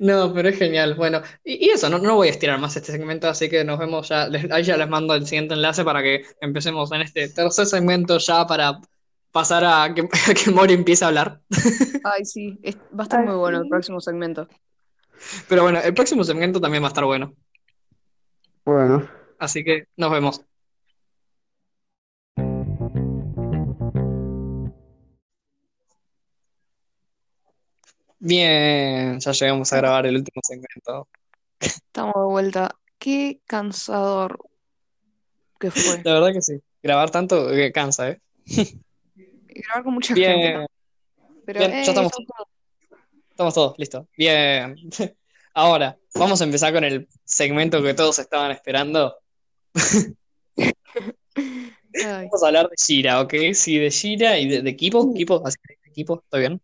No, pero es genial. Bueno, y, y eso, no, no voy a estirar más este segmento, así que nos vemos ya. les- ahí ya les mando el siguiente enlace para que empecemos en este tercer segmento ya para pasar a que, [LAUGHS] a que Mori empiece a hablar. Ay, sí, es- va a estar Ay, muy bueno el próximo segmento. Pero bueno, el próximo segmento también va a estar bueno. Bueno, Así que nos vemos. Bien, ya llegamos a grabar el último segmento. Estamos de vuelta. Qué cansador que fue. La verdad que sí. Grabar tanto que cansa, ¿eh? Grabar con mucha gente. Bien, Pero bien, eh, ya estamos, estamos estamos todos, listo. Bien. [LAUGHS] Ahora, vamos a empezar con el segmento que todos estaban esperando. [LAUGHS] Vamos a hablar de Shira, ¿ok? Sí, de Shira y de, de equipo, equipo, así de equipo, ¿está bien?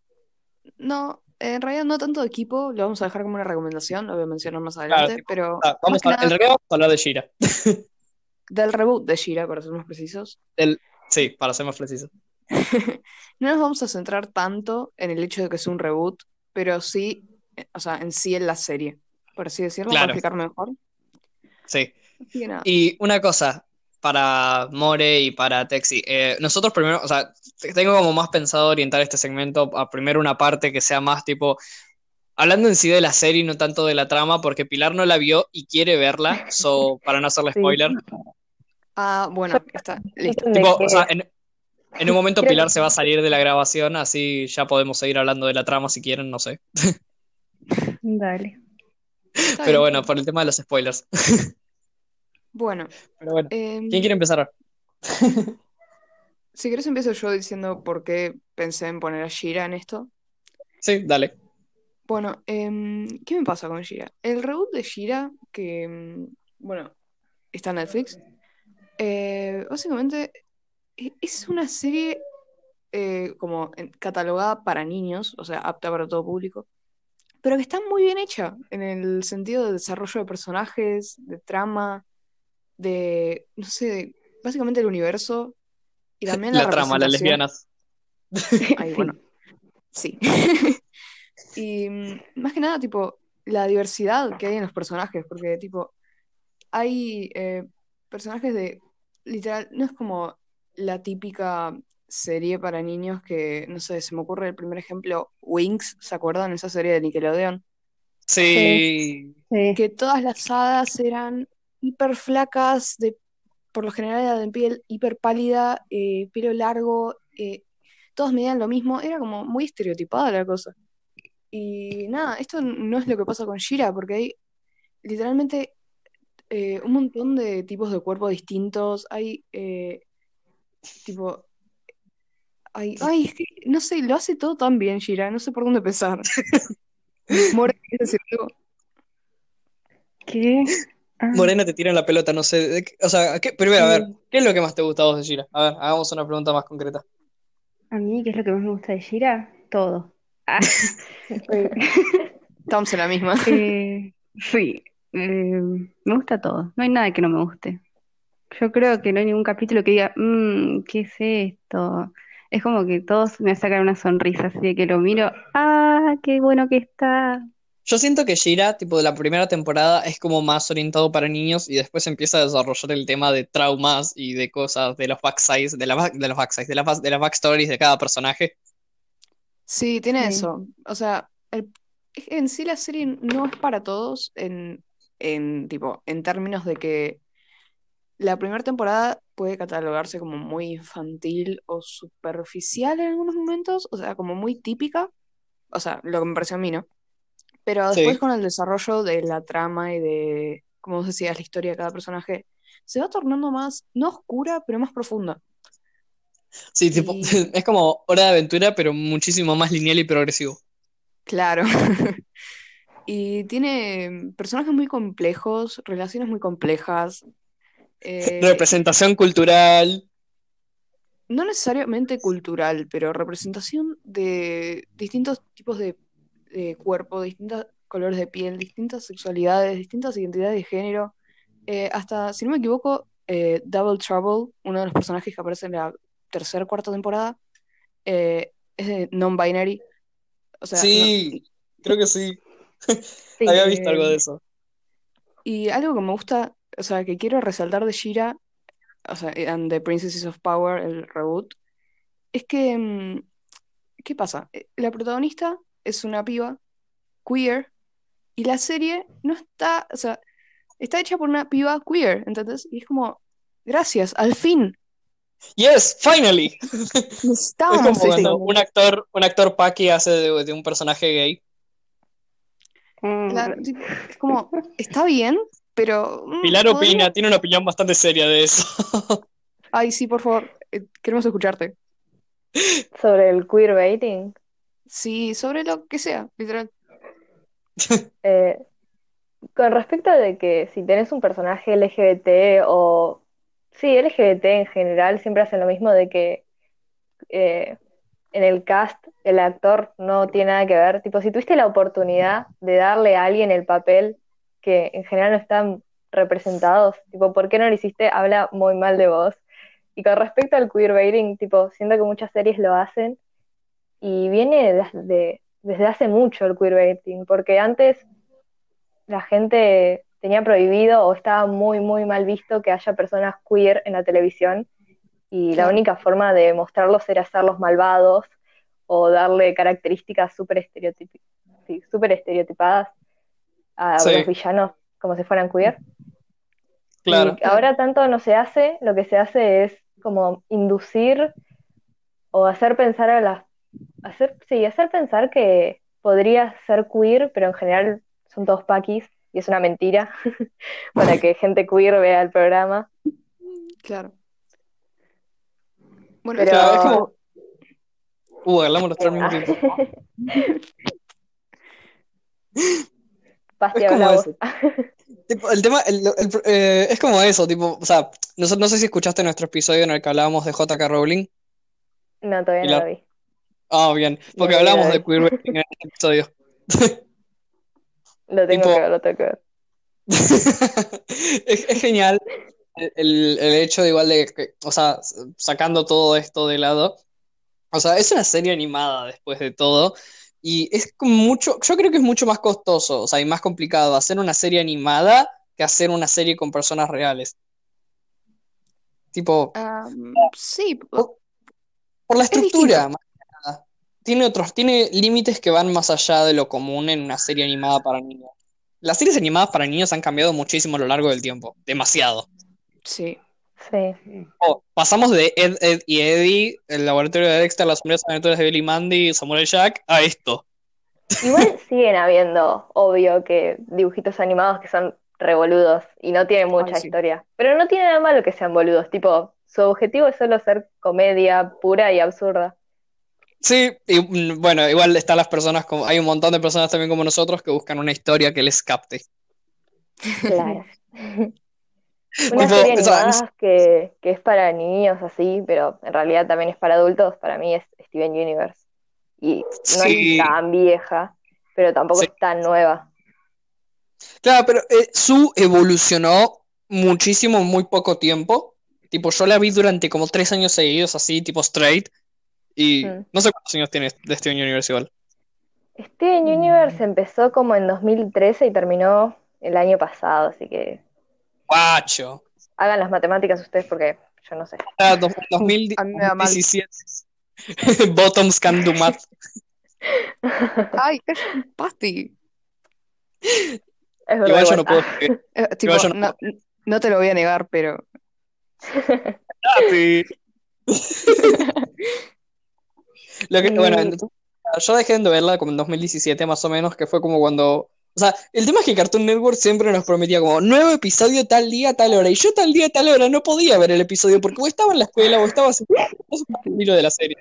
No, en realidad no tanto de equipo, lo vamos a dejar como una recomendación, lo voy a mencionar más Claro, adelante, tipo, pero ah, vamos a, en nada realidad vamos a hablar de Shira. [LAUGHS] del reboot de Shira, para ser más precisos. Del, sí, para ser más preciso. No nos vamos a centrar tanto en el hecho de que es un reboot, pero sí, eh, o sea, en sí en la serie, por así decirlo, para explicarme mejor. sí. Y una cosa para More y para Texi. eh, nosotros primero, o sea, te- tengo como más pensado orientar este segmento a primero una parte que sea más tipo, hablando en sí de la serie y no tanto de la trama, porque Pilar no la vio y quiere verla, so, para no hacerle [LAUGHS] Sí. spoiler. Ah, bueno, está, listo. Tipo, o sea, en, en un momento [LAUGHS] Creo Pilar que- se va a salir de la grabación, así ya podemos seguir hablando de la trama si quieren, no sé. [LAUGHS] Dale. Está Pero bien. bueno, por el tema de los spoilers. [LAUGHS] Bueno, Pero bueno, em, ¿quién quiere empezar? si querés empiezo yo diciendo por qué pensé en poner a Shira en esto. Sí, dale. Bueno, em, ¿qué me pasa con Shira? El reboot de Shira, que, em, bueno, está en Netflix, eh, básicamente es una serie eh, como catalogada para niños, o sea, apta para todo público, pero que está muy bien hecha en el sentido de desarrollo de personajes, de trama, de, no sé, de- básicamente el universo y [LAUGHS] también la La trama, las lesbianas. [LAUGHS] Ay, bueno, sí. [LAUGHS] Y mm, más que nada, tipo, la diversidad que hay en los personajes, porque, tipo, hay eh, personajes de, literal, no es como la típica serie para niños que, no sé, se me ocurre el primer ejemplo, Winx, ¿se acuerdan? Esa serie de Nickelodeon, Sí. Sí. que todas las hadas eran hiper flacas, de, por lo general eran de piel hiper pálida, eh, pelo largo, eh, todos medían lo mismo, era como muy estereotipada la cosa. Y nada, esto no es lo que pasa con Shira, porque hay literalmente eh, un montón de tipos de cuerpos distintos. Hay eh, tipo. Ay, ay, es que no sé, lo hace todo tan bien, Shira, no sé por dónde empezar. [LAUGHS] More, ¿quieres decir algo? ¿Qué? Ah, Morena te tira en la pelota, no sé. o sea, ¿qué- primero, a ver. ¿qué es lo que más te gusta a vos de Shira? A ver, hagamos una pregunta más concreta. A mí, ¿qué es lo que más me gusta de Shira? Todo. Ah. [LAUGHS] Estamos en la misma. eh, sí, eh, me gusta todo. No hay nada que no me guste. Yo creo que no hay ningún capítulo que diga, "Mm, ¿qué es esto? Es como que todos me sacan una sonrisa, así de que lo miro, ¡ah, qué bueno que está! Yo siento que Shira, tipo de la primera temporada, es como más orientado para niños y después empieza a desarrollar el tema de traumas y de cosas, de los backsides, de, la, back- de los backsides, de las back- de las backstories de cada personaje. Sí, tiene Sí. eso. O sea, el- en sí la serie no es para todos en, en tipo, en términos de que la primera temporada puede catalogarse como muy infantil o superficial en algunos momentos, o sea, como muy típica, o sea, lo que me pareció a mí, ¿no? Pero después Sí. con el desarrollo de la trama y de, como decías, la historia de cada personaje, se va tornando más, no oscura, pero más profunda. Sí, tipo, [LAUGHS] es como Hora de Aventura, pero muchísimo más lineal y progresivo. claro. [LAUGHS] Y tiene personajes muy complejos, relaciones muy complejas. Eh, Representación cultural. no necesariamente cultural, pero representación de distintos tipos de, de cuerpo, distintos colores de piel, distintas sexualidades, distintas identidades de género. Eh, hasta, si no me equivoco, eh, Double Trouble, uno de los personajes que aparece en la tercera o cuarta temporada, es de non-binary. O sea, no- Sí, creo que sí. [LAUGHS] Sí. Había visto algo de eso. Y algo que me gusta, o sea, que quiero resaltar de Shira, o sea, and the Princesses of Power, el reboot, es que, mm, ¿qué pasa? Eh, La protagonista es una piba queer y la serie no está, o sea, está hecha por una piba queer, ¿entendés? Y es como, gracias, al fin, Yes, finally. [LAUGHS] Es necesitábamos como cuando un actor, un actor paqui hace de, de un personaje gay. Mm, La- tipo, es como, está bien, pero... mm, Pilar podría- opina, tiene una opinión bastante seria de eso. [LAUGHS] Ay, sí, por favor, eh, queremos escucharte. Sobre el queerbaiting. Sí, sobre lo que sea, literal. [LAUGHS] Eh, con respecto de que si tenés un personaje LGBT o sí, LGBT en general, siempre hacen lo mismo de que eh, en el cast el actor no tiene nada que ver. Tipo, si tuviste la oportunidad de darle a alguien el papel que en general no están representados, tipo, ¿por qué no lo hiciste? Habla muy mal de vos. Y con respecto al queerbaiting, tipo, siento que muchas series lo hacen y viene de- de- desde hace mucho el queerbaiting, porque antes la gente tenía prohibido o estaba muy, muy mal visto que haya personas queer en la televisión y la única forma de mostrarlos era hacerlos malvados o darle características súper estereotipi- sí, súper estereotipadas a Sí. los villanos como si fueran queer. Claro. Y ahora tanto no se hace, lo que se hace es como inducir o hacer pensar a las hacer, sí, hacer pensar que podría ser queer, pero en general son todos paquis y es una mentira [LAUGHS] para que gente queer vea el programa. Claro. Bueno, Pero Claro, es como- [LAUGHS] Uh, hablamos los tres al [LAUGHS] Es como eso. Tipo, el tema, el- el- eh, es como eso, tipo, o sea, no, sé- no sé si escuchaste nuestro episodio en el que hablábamos de J.K. Rowling. No, todavía no la- lo vi. Ah, bien, porque No, hablábamos de queerbaiting en este episodio. [LAUGHS] Lo tengo Tipo- que ver, lo tengo que ver. [LAUGHS] Es, es genial el, el hecho de igual de que, o sea, sacando todo esto de lado, o sea, es una serie animada después de todo, y es mucho, yo creo que es mucho más costoso, o sea, y más complicado hacer una serie animada que hacer una serie con personas reales. Tipo, sí, por la Es estructura, más que nada. Tiene otros, tiene límites que van más allá de lo común en una serie animada para niños. Las series animadas para niños han cambiado muchísimo a lo largo del tiempo, demasiado. sí. Sí. Oh, pasamos de Ed, Ed y Eddie, el laboratorio de Dexter, las sombrías aventuras de Billy Mandy y Samuel Jack, a esto. Igual [LAUGHS] siguen habiendo, obvio, que dibujitos animados que son revoludos y no tienen mucha Ay, sí. historia. Pero no tiene nada malo que sean boludos, tipo, su objetivo es solo ser comedia pura y absurda. Sí, y mm, bueno, igual están las personas como, hay un montón de personas también como nosotros que buscan una historia que les capte. Claro. [LAUGHS] [LAUGHS] Una Tipo, serie animada que, que es para niños así, pero en realidad también es para adultos, para mí es Steven Universe. Y no Sí. es tan vieja, pero tampoco Sí. es tan nueva. Claro, pero eh, Su evolucionó muchísimo en muy poco tiempo. Tipo, yo la vi durante como tres años seguidos, así, tipo straight. Y Mm. no sé cuántos años tiene de Steven Universe igual. Steven Universe empezó como en 2013 y terminó el año pasado, así que Guacho. hagan las matemáticas ustedes porque yo no sé. Ah, dos- 2000 A mí me da mal. 2017. [LAUGHS] Bottoms can do math. [LAUGHS] Ay, es un pasti. Es verdad, Igual yo no puedo Ah, escribir. Eh, tipo, yo no no, no te lo voy a negar, pero. [LAUGHS] Lo que, bueno, Mm. yo dejé de verla como en 2017 más o menos, que fue como cuando... O sea, el tema es que Cartoon Network siempre nos prometía como nuevo episodio tal día, tal hora, y yo tal día, tal hora no podía ver el episodio porque o estaba en la escuela o estaba haciendo el hilo de la serie.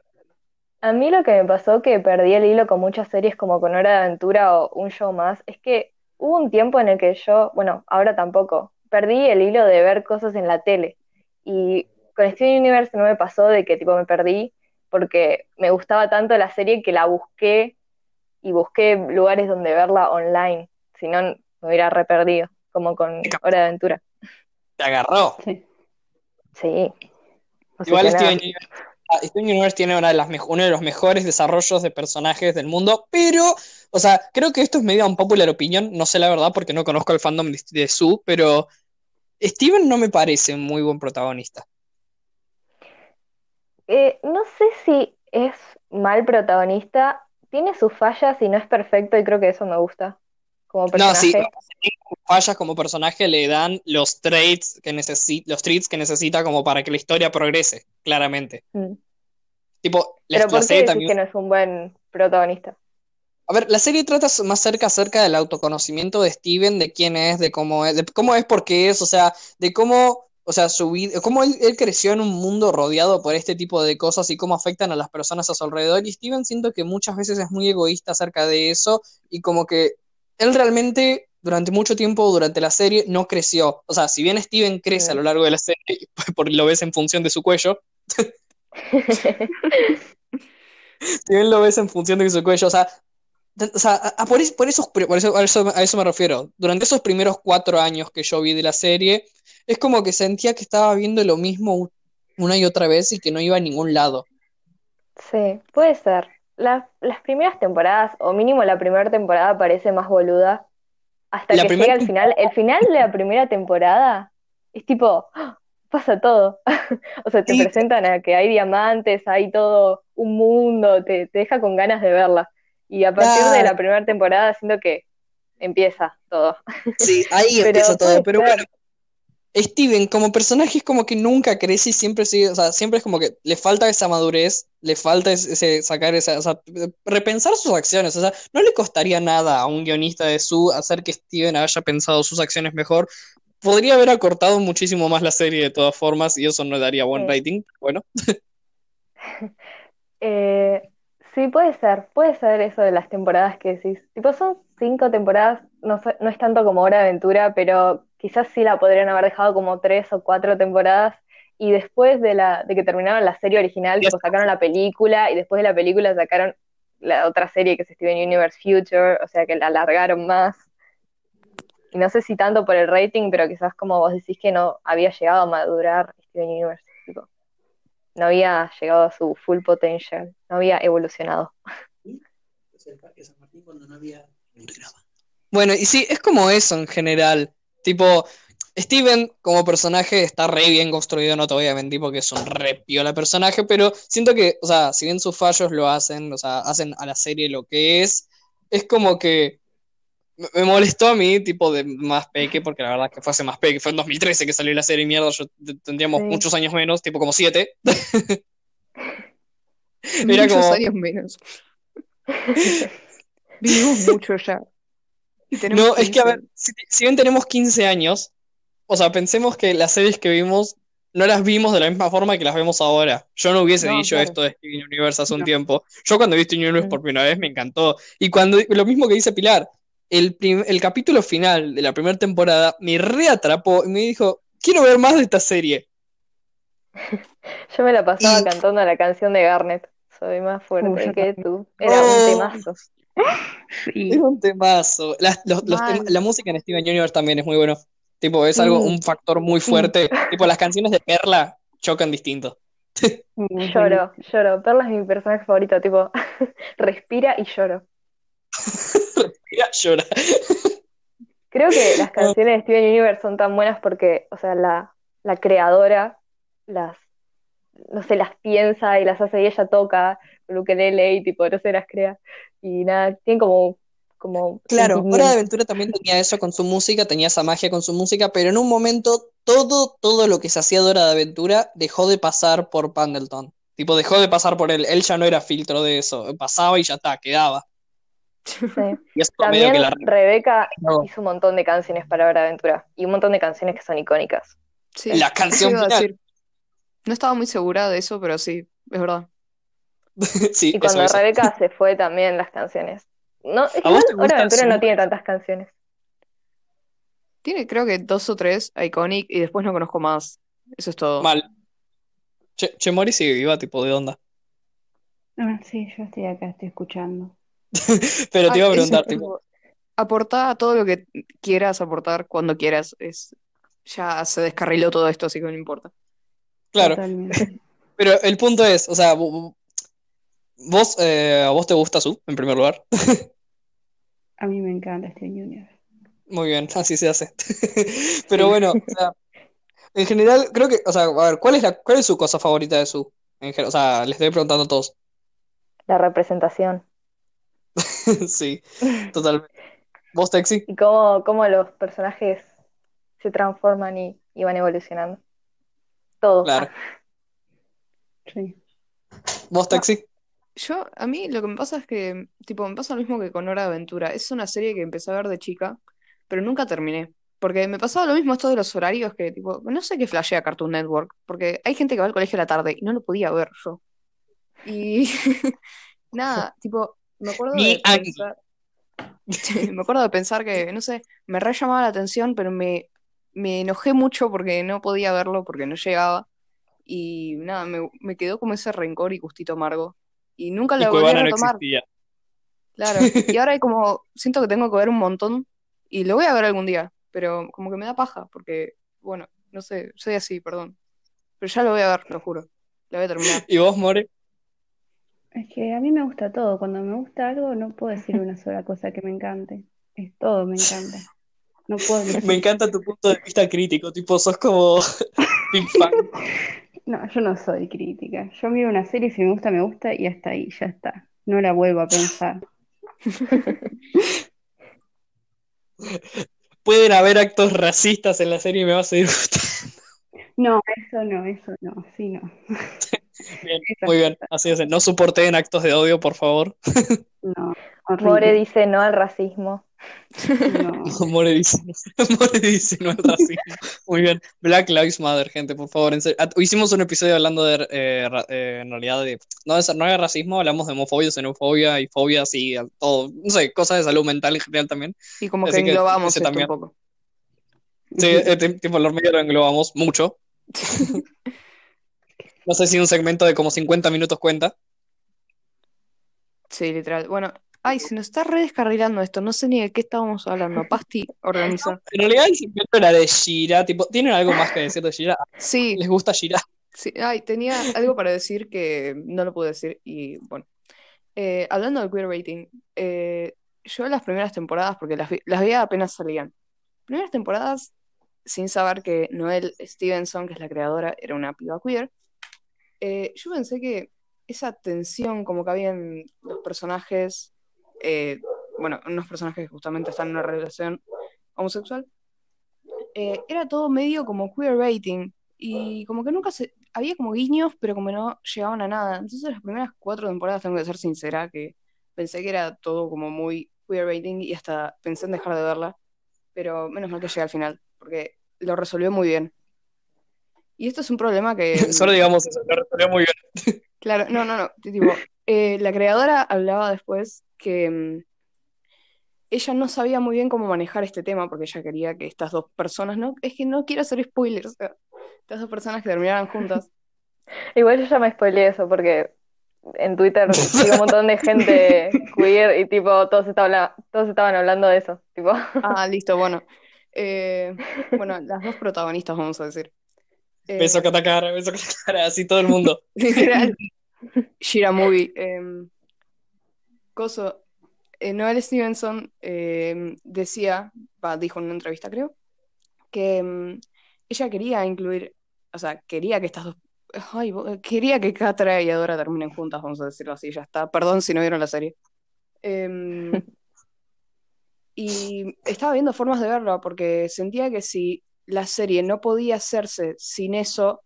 A mí lo que me pasó que perdí el hilo con muchas series como con Hora de Aventura o un show más, es que hubo un tiempo en el que yo, bueno, ahora tampoco, perdí el hilo de ver cosas en la tele. Y con Steven Universe no me pasó de que tipo me perdí porque me gustaba tanto la serie que la busqué y busqué lugares donde verla online, si no me hubiera re perdido, como con Hora de Aventura. te agarró. Sí. Sí. Igual. Steven Universe, ah, Steven Universe tiene una de las uno de los mejores desarrollos de personajes del mundo, pero, o sea, creo que esto es medio un popular opinion, no sé la verdad porque no conozco el fandom de, de Sue, pero Steven no me parece un muy buen protagonista. Eh, no sé si es mal protagonista, tiene sus fallas y no es perfecto y creo que eso me gusta como No, sí, personaje. fallas como personaje le dan los traits que necesita, los traits que necesita como para que la historia progrese, claramente. Mm. Tipo, la, Pero ¿por qué también que no es un buen protagonista? A ver, la serie trata más cerca acerca del autoconocimiento de Steven, de quién es, de cómo es, de cómo es porque es, o sea, de cómo, o sea, su vida, cómo él, él creció en un mundo rodeado por este tipo de cosas y cómo afectan a las personas a su alrededor. Y Steven siento que muchas veces es muy egoísta acerca de eso y como que él realmente durante mucho tiempo, durante la serie, no creció. O sea, si bien Steven crece a lo largo de la serie, [LAUGHS] por, lo ves en función de su cuello, [LAUGHS] si bien lo ves en función de su cuello, o sea, o sea, a, a por, por esos, por eso, a, eso, a eso me refiero. Durante esos primeros cuatro años que yo vi de la serie, es como que sentía que estaba viendo lo mismo una y otra vez y que no iba a ningún lado. Sí, puede ser. Las, las primeras temporadas, o mínimo la primera temporada, parece más boluda. Hasta La que llega al final. El final de la primera temporada es tipo, ¡ah! pasa todo. [LAUGHS] O sea, te Sí. presentan a que hay diamantes, hay todo un mundo, te, te deja con ganas de verla. Y a partir de la primera temporada siento que empieza todo. Sí, ahí [LAUGHS] empieza todo. Pero bueno, Steven como personaje es como que nunca crece y siempre sigue, o sea, siempre es como que le falta esa madurez, le falta ese, sacar esa, o sea, repensar sus acciones. O sea, no le costaría nada a un guionista de su hacer que Steven haya pensado sus acciones mejor. Podría haber acortado muchísimo más la serie de todas formas y eso no daría buen Sí. rating. Bueno, [LAUGHS] Eh, sí, puede ser, puede ser eso de las temporadas que decís. Tipo, son cinco temporadas, no, no es tanto como Hora de Aventura, pero quizás sí la podrían haber dejado como tres o cuatro temporadas. Y después de la, de que terminaron la serie original, sacaron la película, y después de la película sacaron la otra serie que es Steven Universe Future, o sea que la alargaron más. Y no sé si tanto por el rating, pero quizás como vos decís que no había llegado a madurar Steven Universe, no había llegado a su full potential, no había evolucionado. Bueno, y sí, es como eso en general. Tipo, Steven como personaje está re bien construido, no te voy a mentir porque es un re piola personaje, pero siento que, o sea, si bien sus fallos lo hacen, o sea, hacen a la serie lo que es, es como que me- molestó a mí, tipo de más peque, porque la verdad que fue hace más peque, fue en 2013 que salió la serie, mierda, yo tendríamos Sí. muchos años menos, tipo como siete. [LAUGHS] Era Muchos como- años menos. [LAUGHS] Vivimos mucho ya. Y No, es que a 15. ver, si, si bien tenemos 15 años, o sea, pensemos que las series que vimos no las vimos de la misma forma que las vemos ahora. Yo no hubiese No, dicho claro. esto de Steven Universe hace un tiempo. Yo cuando vi Steven Universe por primera vez me encantó. Y cuando, lo mismo que dice Pilar, el, el capítulo final de la primera temporada me reatrapó y me dijo, quiero ver más de esta serie. [LAUGHS] Yo me la pasaba Y- cantando la canción de Garnet, soy más fuerte que tú. Era Oh. un temazo. [LAUGHS] Sí. Es un temazo. Las- los- los Mal. tem- la música en Steven Universe también es muy bueno. Tipo, es algo, Mm. un factor muy fuerte. [LAUGHS] Tipo, las canciones de Perla chocan distinto. Muy Lloro, lloro. Perla es mi personaje favorito, tipo, respira y lloro. [LAUGHS] Llora. Creo que las [LAUGHS] canciones de Steven Universe son tan buenas porque, o sea, la, la creadora las, no sé, las piensa y las hace y ella toca con ukelele y tipo, no sé, las crea. Y nada, tienen como, como Claro, Hora de. Aventura también tenía eso con su música, tenía esa magia con su música, pero en un momento todo, todo lo que se hacía de Hora de Aventura dejó de pasar por Pendleton. Tipo, dejó de pasar por él. Él ya no era filtro de eso. Pasaba y ya está, quedaba. Sí. [LAUGHS] Y eso También que la Rebeca No. hizo un montón de canciones para Hora de Aventura y un montón de canciones que son icónicas. Sí, La canción final. decir. No estaba muy segura de eso, pero sí, es verdad. [LAUGHS] Sí, Y cuando eso. Rebeca se fue también las canciones. No, es que ¿A vos igual te Hora de Aventura no tiene tantas canciones. Tiene creo que dos o tres Iconic y después no conozco más. Eso es todo. Mal. Che, che, Mori sigue viva, tipo, ¿de onda? Ah, sí, yo estoy acá, estoy escuchando. [LAUGHS] Pero te iba a preguntar, tipo, aportá todo lo que quieras aportar cuando quieras. Es, ya se descarriló todo esto, así que no importa. Claro. Totalmente. [LAUGHS] Pero el punto es, o sea, vo- vos, eh, ¿a vos te gusta Su, en primer lugar? [LAUGHS] A mí me encanta este Universe. Muy bien, así se hace. Pero bueno, o sea, en general, creo que, o sea, a ver, ¿cuál es la, cuál es su cosa favorita de Su? En o sea, les estoy preguntando a todos. La representación. [LAUGHS] Sí, totalmente. ¿Vos, Texi? Y cómo, cómo los personajes se transforman y, y van evolucionando. Todo. Claro. Sí. ¿Vos, Texi? Yo, a mí lo que me pasa es que, tipo, me pasa lo mismo que con Hora de Aventura. Es una serie que empecé a ver de chica, pero nunca terminé. Porque me pasaba lo mismo esto de los horarios, que, tipo, no sé qué flashea Cartoon Network, porque hay gente que va al colegio a la tarde y no lo podía ver yo. Y [LAUGHS] nada, tipo, me acuerdo de pensar, [LAUGHS] me acuerdo de pensar que, no sé, me re llamaba la atención, pero me, me enojé mucho porque no podía verlo, porque no llegaba. Y nada, me, me quedó como ese rencor y gustito amargo. Y nunca la volví a no retomar. existía. Claro. Y ahora hay como, siento que tengo que ver un montón y lo voy a ver algún día, pero como que me da paja, porque, bueno, no sé, soy así, perdón. Pero ya lo voy a ver, lo juro. La voy a terminar. [LAUGHS] ¿Y vos, More? Es que a mí me gusta todo. Cuando me gusta algo, no puedo decir una [LAUGHS] sola cosa que me encante. Es todo, me encanta. No puedo [LAUGHS] Me elegir. encanta tu punto de vista crítico, tipo, sos como [LAUGHS] Big. No, yo no soy crítica. Yo miro una serie y si me gusta, me gusta y hasta ahí, ya está. No la vuelvo a pensar. Pueden haber actos racistas en la serie y me va a seguir gustando. No, eso no, eso no, sí no. Bien, muy bien, así es. No soporten actos de odio, por favor. No, More horrible. dice no al racismo. No. [LAUGHS] More dice, [LAUGHS] More dice no al racismo. Muy bien. Black Lives Matter, gente, por favor. en serio. Ah, Hicimos un episodio hablando de, eh, eh, en realidad, de, no, de, no de racismo, hablamos de homofobia, xenofobia y fobias y todo, no sé, cosas de salud mental en general también. Y como que Así que englobamos ese esto también. un poco. Sí, [LAUGHS] eh, ti- tipo, los medios lo englobamos mucho. No sé si un segmento de como 50 minutos cuenta. Sí, literal. Bueno, ay, se nos está re descarrilando esto. No sé ni de qué estábamos hablando. Pasti, organiza. En realidad el segmento era de Shira, tipo, ¿tienen algo más que decir de Shira? Sí, ¿Les gusta Shira? sí. Ay, tenía algo para decir que no lo pude decir. Y bueno. Eh, hablando del queerbaiting, eh, yo las primeras temporadas, porque las, vi- las veía apenas salían. Primeras temporadas, sin saber que Noelle Stevenson, que es la creadora, era una piba queer. Eh, yo pensé que esa tensión como que había en los personajes, eh, bueno, unos personajes que justamente están en una relación homosexual, eh, era todo medio como queerbaiting y como que nunca se, había como guiños, pero como no llegaban a nada. Entonces las primeras cuatro temporadas, tengo que ser sincera, que pensé que era todo como muy queerbaiting y hasta pensé en dejar de verla, pero menos mal que llegué al final, porque lo resolvió muy bien. Y esto es un problema que... [LAUGHS] Solo digamos eso, lo resolvió muy bien. [LAUGHS] Claro, no, no, no. Tipo, eh, la creadora hablaba después que mm, ella no sabía muy bien cómo manejar este tema porque ella quería que estas dos personas, no, es que no quiero hacer spoilers, o sea, estas dos personas que terminaran juntas. [LAUGHS] Igual yo ya me spoileé eso porque en Twitter sigo un montón de gente queer y tipo todos estaban, todos estaban hablando de eso. Tipo, Ah, listo, bueno. Eh, bueno, las dos protagonistas, vamos a decir. Eh, Beso cara, beso cara, así todo el mundo. [LAUGHS] Literal. [LAUGHS] Shira Movie. em, coso. eh, Noel Stevenson em, decía, dijo en una entrevista, creo, que em, ella quería incluir, o sea, quería que estas dos. Ay, quería que Catra y Adora terminen juntas, vamos a decirlo así, ya está. Perdón si no vieron la serie. [LAUGHS] Y estaba viendo formas de verlo porque sentía que si la serie no podía hacerse sin eso,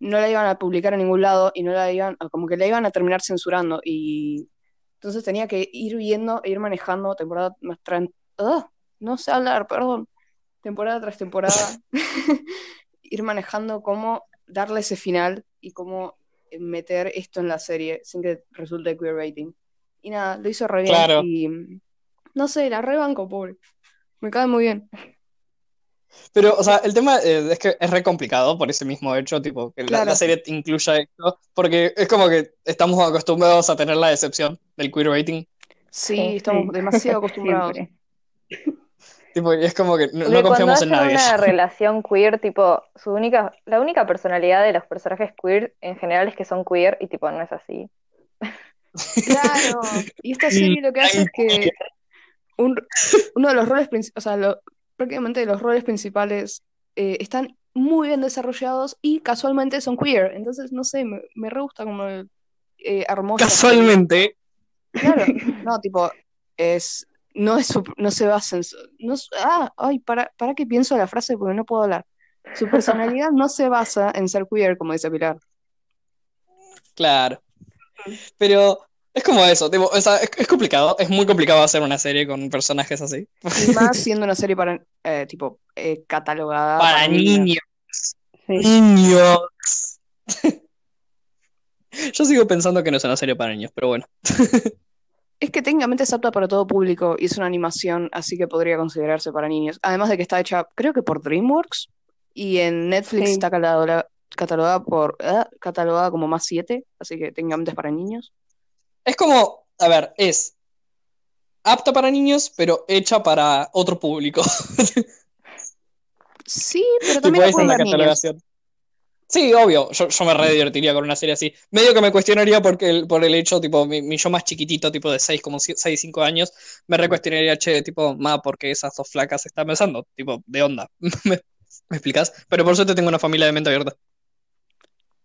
no la iban a publicar en ningún lado y no la iban, como que la iban a terminar censurando y entonces tenía que ir viendo e ir manejando temporada más ¡Ah! no sé hablar, perdón, temporada tras temporada, [LAUGHS] ir manejando cómo darle ese final y cómo meter esto en la serie sin que resulte queerbaiting. Y nada, lo hizo re bien Claro. y mm, no sé, la rebanco, pobre. Me cae muy bien. Pero, o sea, el tema eh, es que es re complicado por ese mismo hecho, tipo, que la, Claro. la serie incluya esto, porque es como que estamos acostumbrados a tener la decepción del queerbaiting. Sí, Sí, estamos sí. demasiado [LAUGHS] acostumbrados. Tipo, y es como que no, confiamos en nadie. una [LAUGHS] relación queer, tipo, su única, la única personalidad de los personajes queer en general es que son queer y tipo, no es así. Claro. [LAUGHS] Y esta serie lo que hace es que un- uno de los roles principales, o sea, lo- prácticamente los roles principales eh, están muy bien desarrollados y casualmente son queer. Entonces, no sé, me, me re gusta como el, eh, serie. Casualmente. Claro, [LAUGHS] no, tipo, es, no es, no se basa en, no, ah, ay, para, para que pienso la frase porque no puedo hablar. Su personalidad no se basa en ser queer, como dice Pilar. Claro. Pero es como eso, tipo, o sea, es, es complicado, es muy complicado hacer una serie con personajes así. Y más [LAUGHS] siendo una serie para, eh, tipo, eh, catalogada Para niños. niños. Sí. Niños. [LAUGHS] Yo sigo pensando que no es una serie para niños, pero bueno. [LAUGHS] Es que técnicamente es apta para todo público y es una animación, así que podría considerarse para niños. Además de que está hecha, creo que por DreamWorks y en Netflix Sí. está catalogada, catalogada por, ah, catalogada como más 7, así que técnicamente es para niños. Es como, a ver, es apta para niños, pero hecha para otro público. [LAUGHS] Sí, pero también la pueden ver niños. Sí, obvio, yo, yo me re divertiría con una serie así. Medio que me cuestionaría porque el, por el hecho, tipo, mi, mi yo más chiquitito, tipo de 6, como 6, 5 años, me re cuestionaría, che, tipo, ma, porque esas dos flacas se están besando? Tipo, de onda. [LAUGHS] ¿Me, me explicas? Pero por suerte tengo una familia de mente abierta.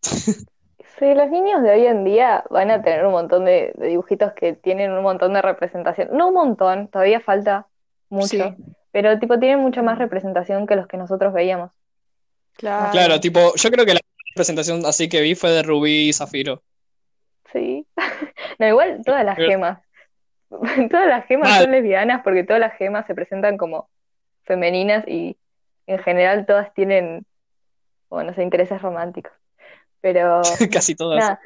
[LAUGHS] Sí, los niños de hoy en día van a tener un montón de, de dibujitos que tienen un montón de representación. No un montón, todavía falta mucho, Sí, pero tipo tienen mucha más representación que los que nosotros veíamos. claro. Claro, tipo, yo creo que la presentación así que vi fue de Rubí y Zafiro. Sí. [LAUGHS] No, igual todas las Pero- gemas. [LAUGHS] Todas las gemas Mal. son lesbianas porque todas las gemas se presentan como femeninas y en general todas tienen, bueno, no sé, intereses románticos. Pero [LAUGHS] Casi todas. nada,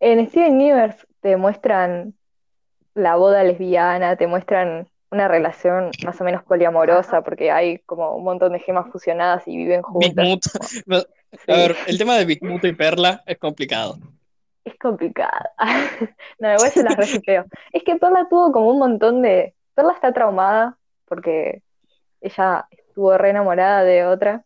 en Steven Universe te muestran la boda lesbiana, te muestran una relación más o menos poliamorosa porque hay como un montón de gemas fusionadas y viven juntas. [LAUGHS] No, A ver, el tema de Bismuth y Perla es complicado. Es complicado. [LAUGHS] No, igual se las recipeo. Es que Perla tuvo como un montón de. Perla está traumada porque ella estuvo re enamorada de otra.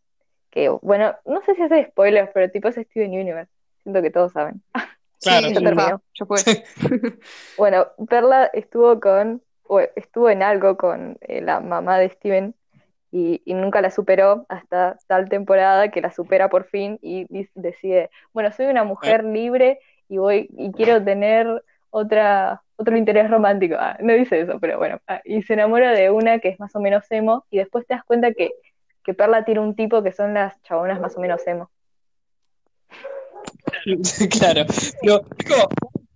Que, bueno, no sé si hace spoilers, pero tipo es Steven Universe. Siento que todos saben. [LAUGHS] Claro. Sí, terminó. ya fue. [LAUGHS] Bueno, Perla estuvo con. o estuvo en algo con eh, la mamá de Steven y, y nunca la superó hasta tal temporada que la supera por fin y decide, bueno, soy una mujer libre y voy y quiero tener otra otro interés romántico. Ah, no dice eso, pero bueno, ah, y se enamora de una que es más o menos emo y después te das cuenta que, que Perla tiene un tipo que son las chabonas más o menos emo. [LAUGHS] Claro. Pero como,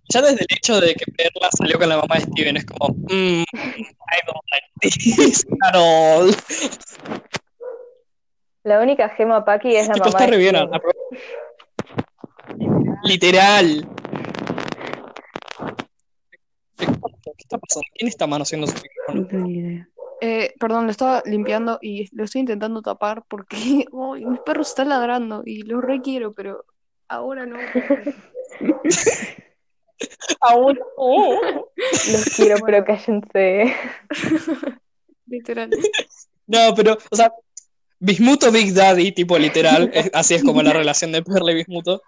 ya desde el hecho de que Perla salió con la mamá de Steven, es como, mm, I don't like this at all. La única gema Paki es la Tipo, mamá está de re bien. Steven. a- Literal. ¿Qué está pasando? ¿Quién está manoseando su micrófono? No tengo ni idea. Eh, perdón, lo estaba limpiando y lo estoy intentando tapar porque [LAUGHS] uy, mi perro está ladrando y lo requiero, pero ahora no. [LAUGHS] Aún no. Los quiero, pero cállense. [LAUGHS] Literal. No, pero, o sea, Bismuto Big Daddy, tipo literal, es- así es como la relación de Perla y Bismuto.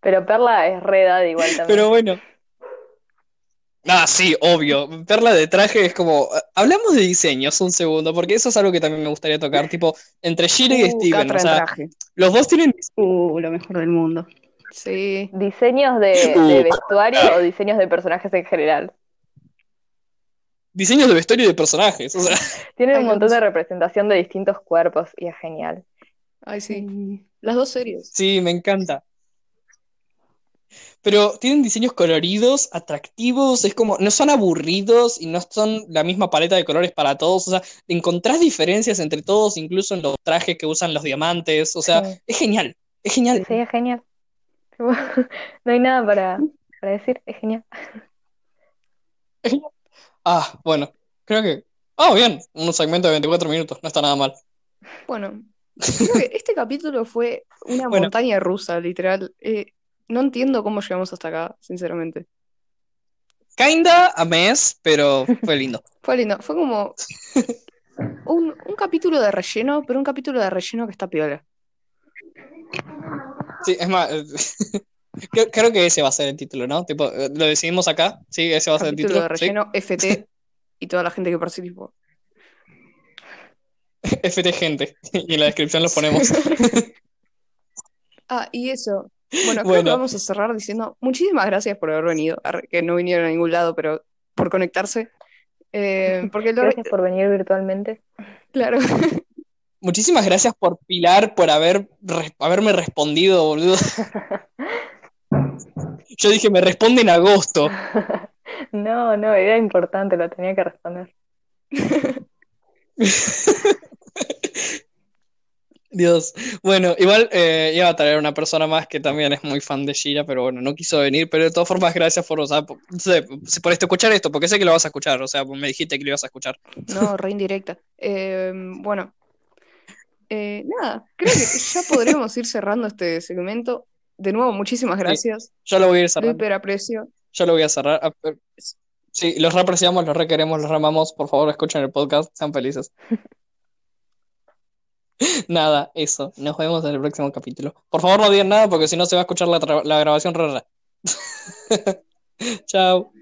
Pero Perla es re edad igual también. Pero bueno. Ah, sí, obvio. Perla de traje es como. Hablamos de diseños un segundo, porque eso es algo que también me gustaría tocar. Tipo, entre Shira y Uh, Steven. O sea, traje. los dos tienen. Uh, lo mejor del mundo. Sí. ¿Diseños de, de Uh. vestuario o diseños de personajes en general? Diseños de vestuario y de personajes. O sea, [LAUGHS] Tienen Ay, un montón de representación de distintos cuerpos y es genial. Ay, sí. Sí. Las dos series. sí, me encanta. Pero tienen diseños coloridos, atractivos, es como, no son aburridos y no son la misma paleta de colores para todos, o sea, encontrás diferencias entre todos, incluso en los trajes que usan los diamantes, o sea, Sí. es genial, es genial. Sí, es genial. [LAUGHS] No hay nada para, para decir, es genial. Ah, bueno, creo que... Ah, bien, un segmento de 24 minutos, no está nada mal. Bueno, [LAUGHS] creo que este capítulo fue una Bueno. montaña rusa, literal. Eh, no entiendo cómo llegamos hasta acá, sinceramente. Kinda a mes, pero fue lindo. [LAUGHS] Fue lindo. Fue como. un, un capítulo de relleno, pero un capítulo de relleno que está piola. Sí, es más, [LAUGHS] creo, que ese va a ser el título, ¿no? Tipo, eh, lo decidimos acá, sí, ese va a ser el Capítulo título. de ¿sí? relleno [LAUGHS] FT y toda la gente que participó. FT gente. Y en la descripción lo ponemos. Ah, y eso. Bueno, creo que vamos a cerrar diciendo muchísimas gracias por haber venido, que no vinieron a ningún lado, pero por conectarse. Eh, [LAUGHS] porque lo- Gracias por venir virtualmente. claro, [LAUGHS] Muchísimas gracias por Pilar, por haber, res- haberme respondido, boludo. [LAUGHS] Yo dije, me responde en agosto. No, no, era importante, lo tenía que responder. Dios. Bueno, igual eh, iba a traer una persona más que también es muy fan de Shira, pero bueno, no quiso venir. Pero de todas formas, gracias por, o sea, por, por esto, escuchar esto, porque sé que lo vas a escuchar. O sea, me dijiste que lo ibas a escuchar. no, [LAUGHS] re indirecta. Eh, bueno, Eh, nada, creo que ya podremos ir cerrando este segmento. De nuevo, muchísimas gracias. Ya lo voy a ir Lo cerrando. aprecio. Ya lo voy a cerrar. Ah, Sí, los reapreciamos, los requeremos, los ramamos. Por favor, escuchen el podcast, sean felices. [LAUGHS] [LAUGHS] Nada, eso. Nos vemos en el próximo capítulo. Por favor, no digan nada porque si no se va a escuchar la, la grabación rara. [LAUGHS] Chao.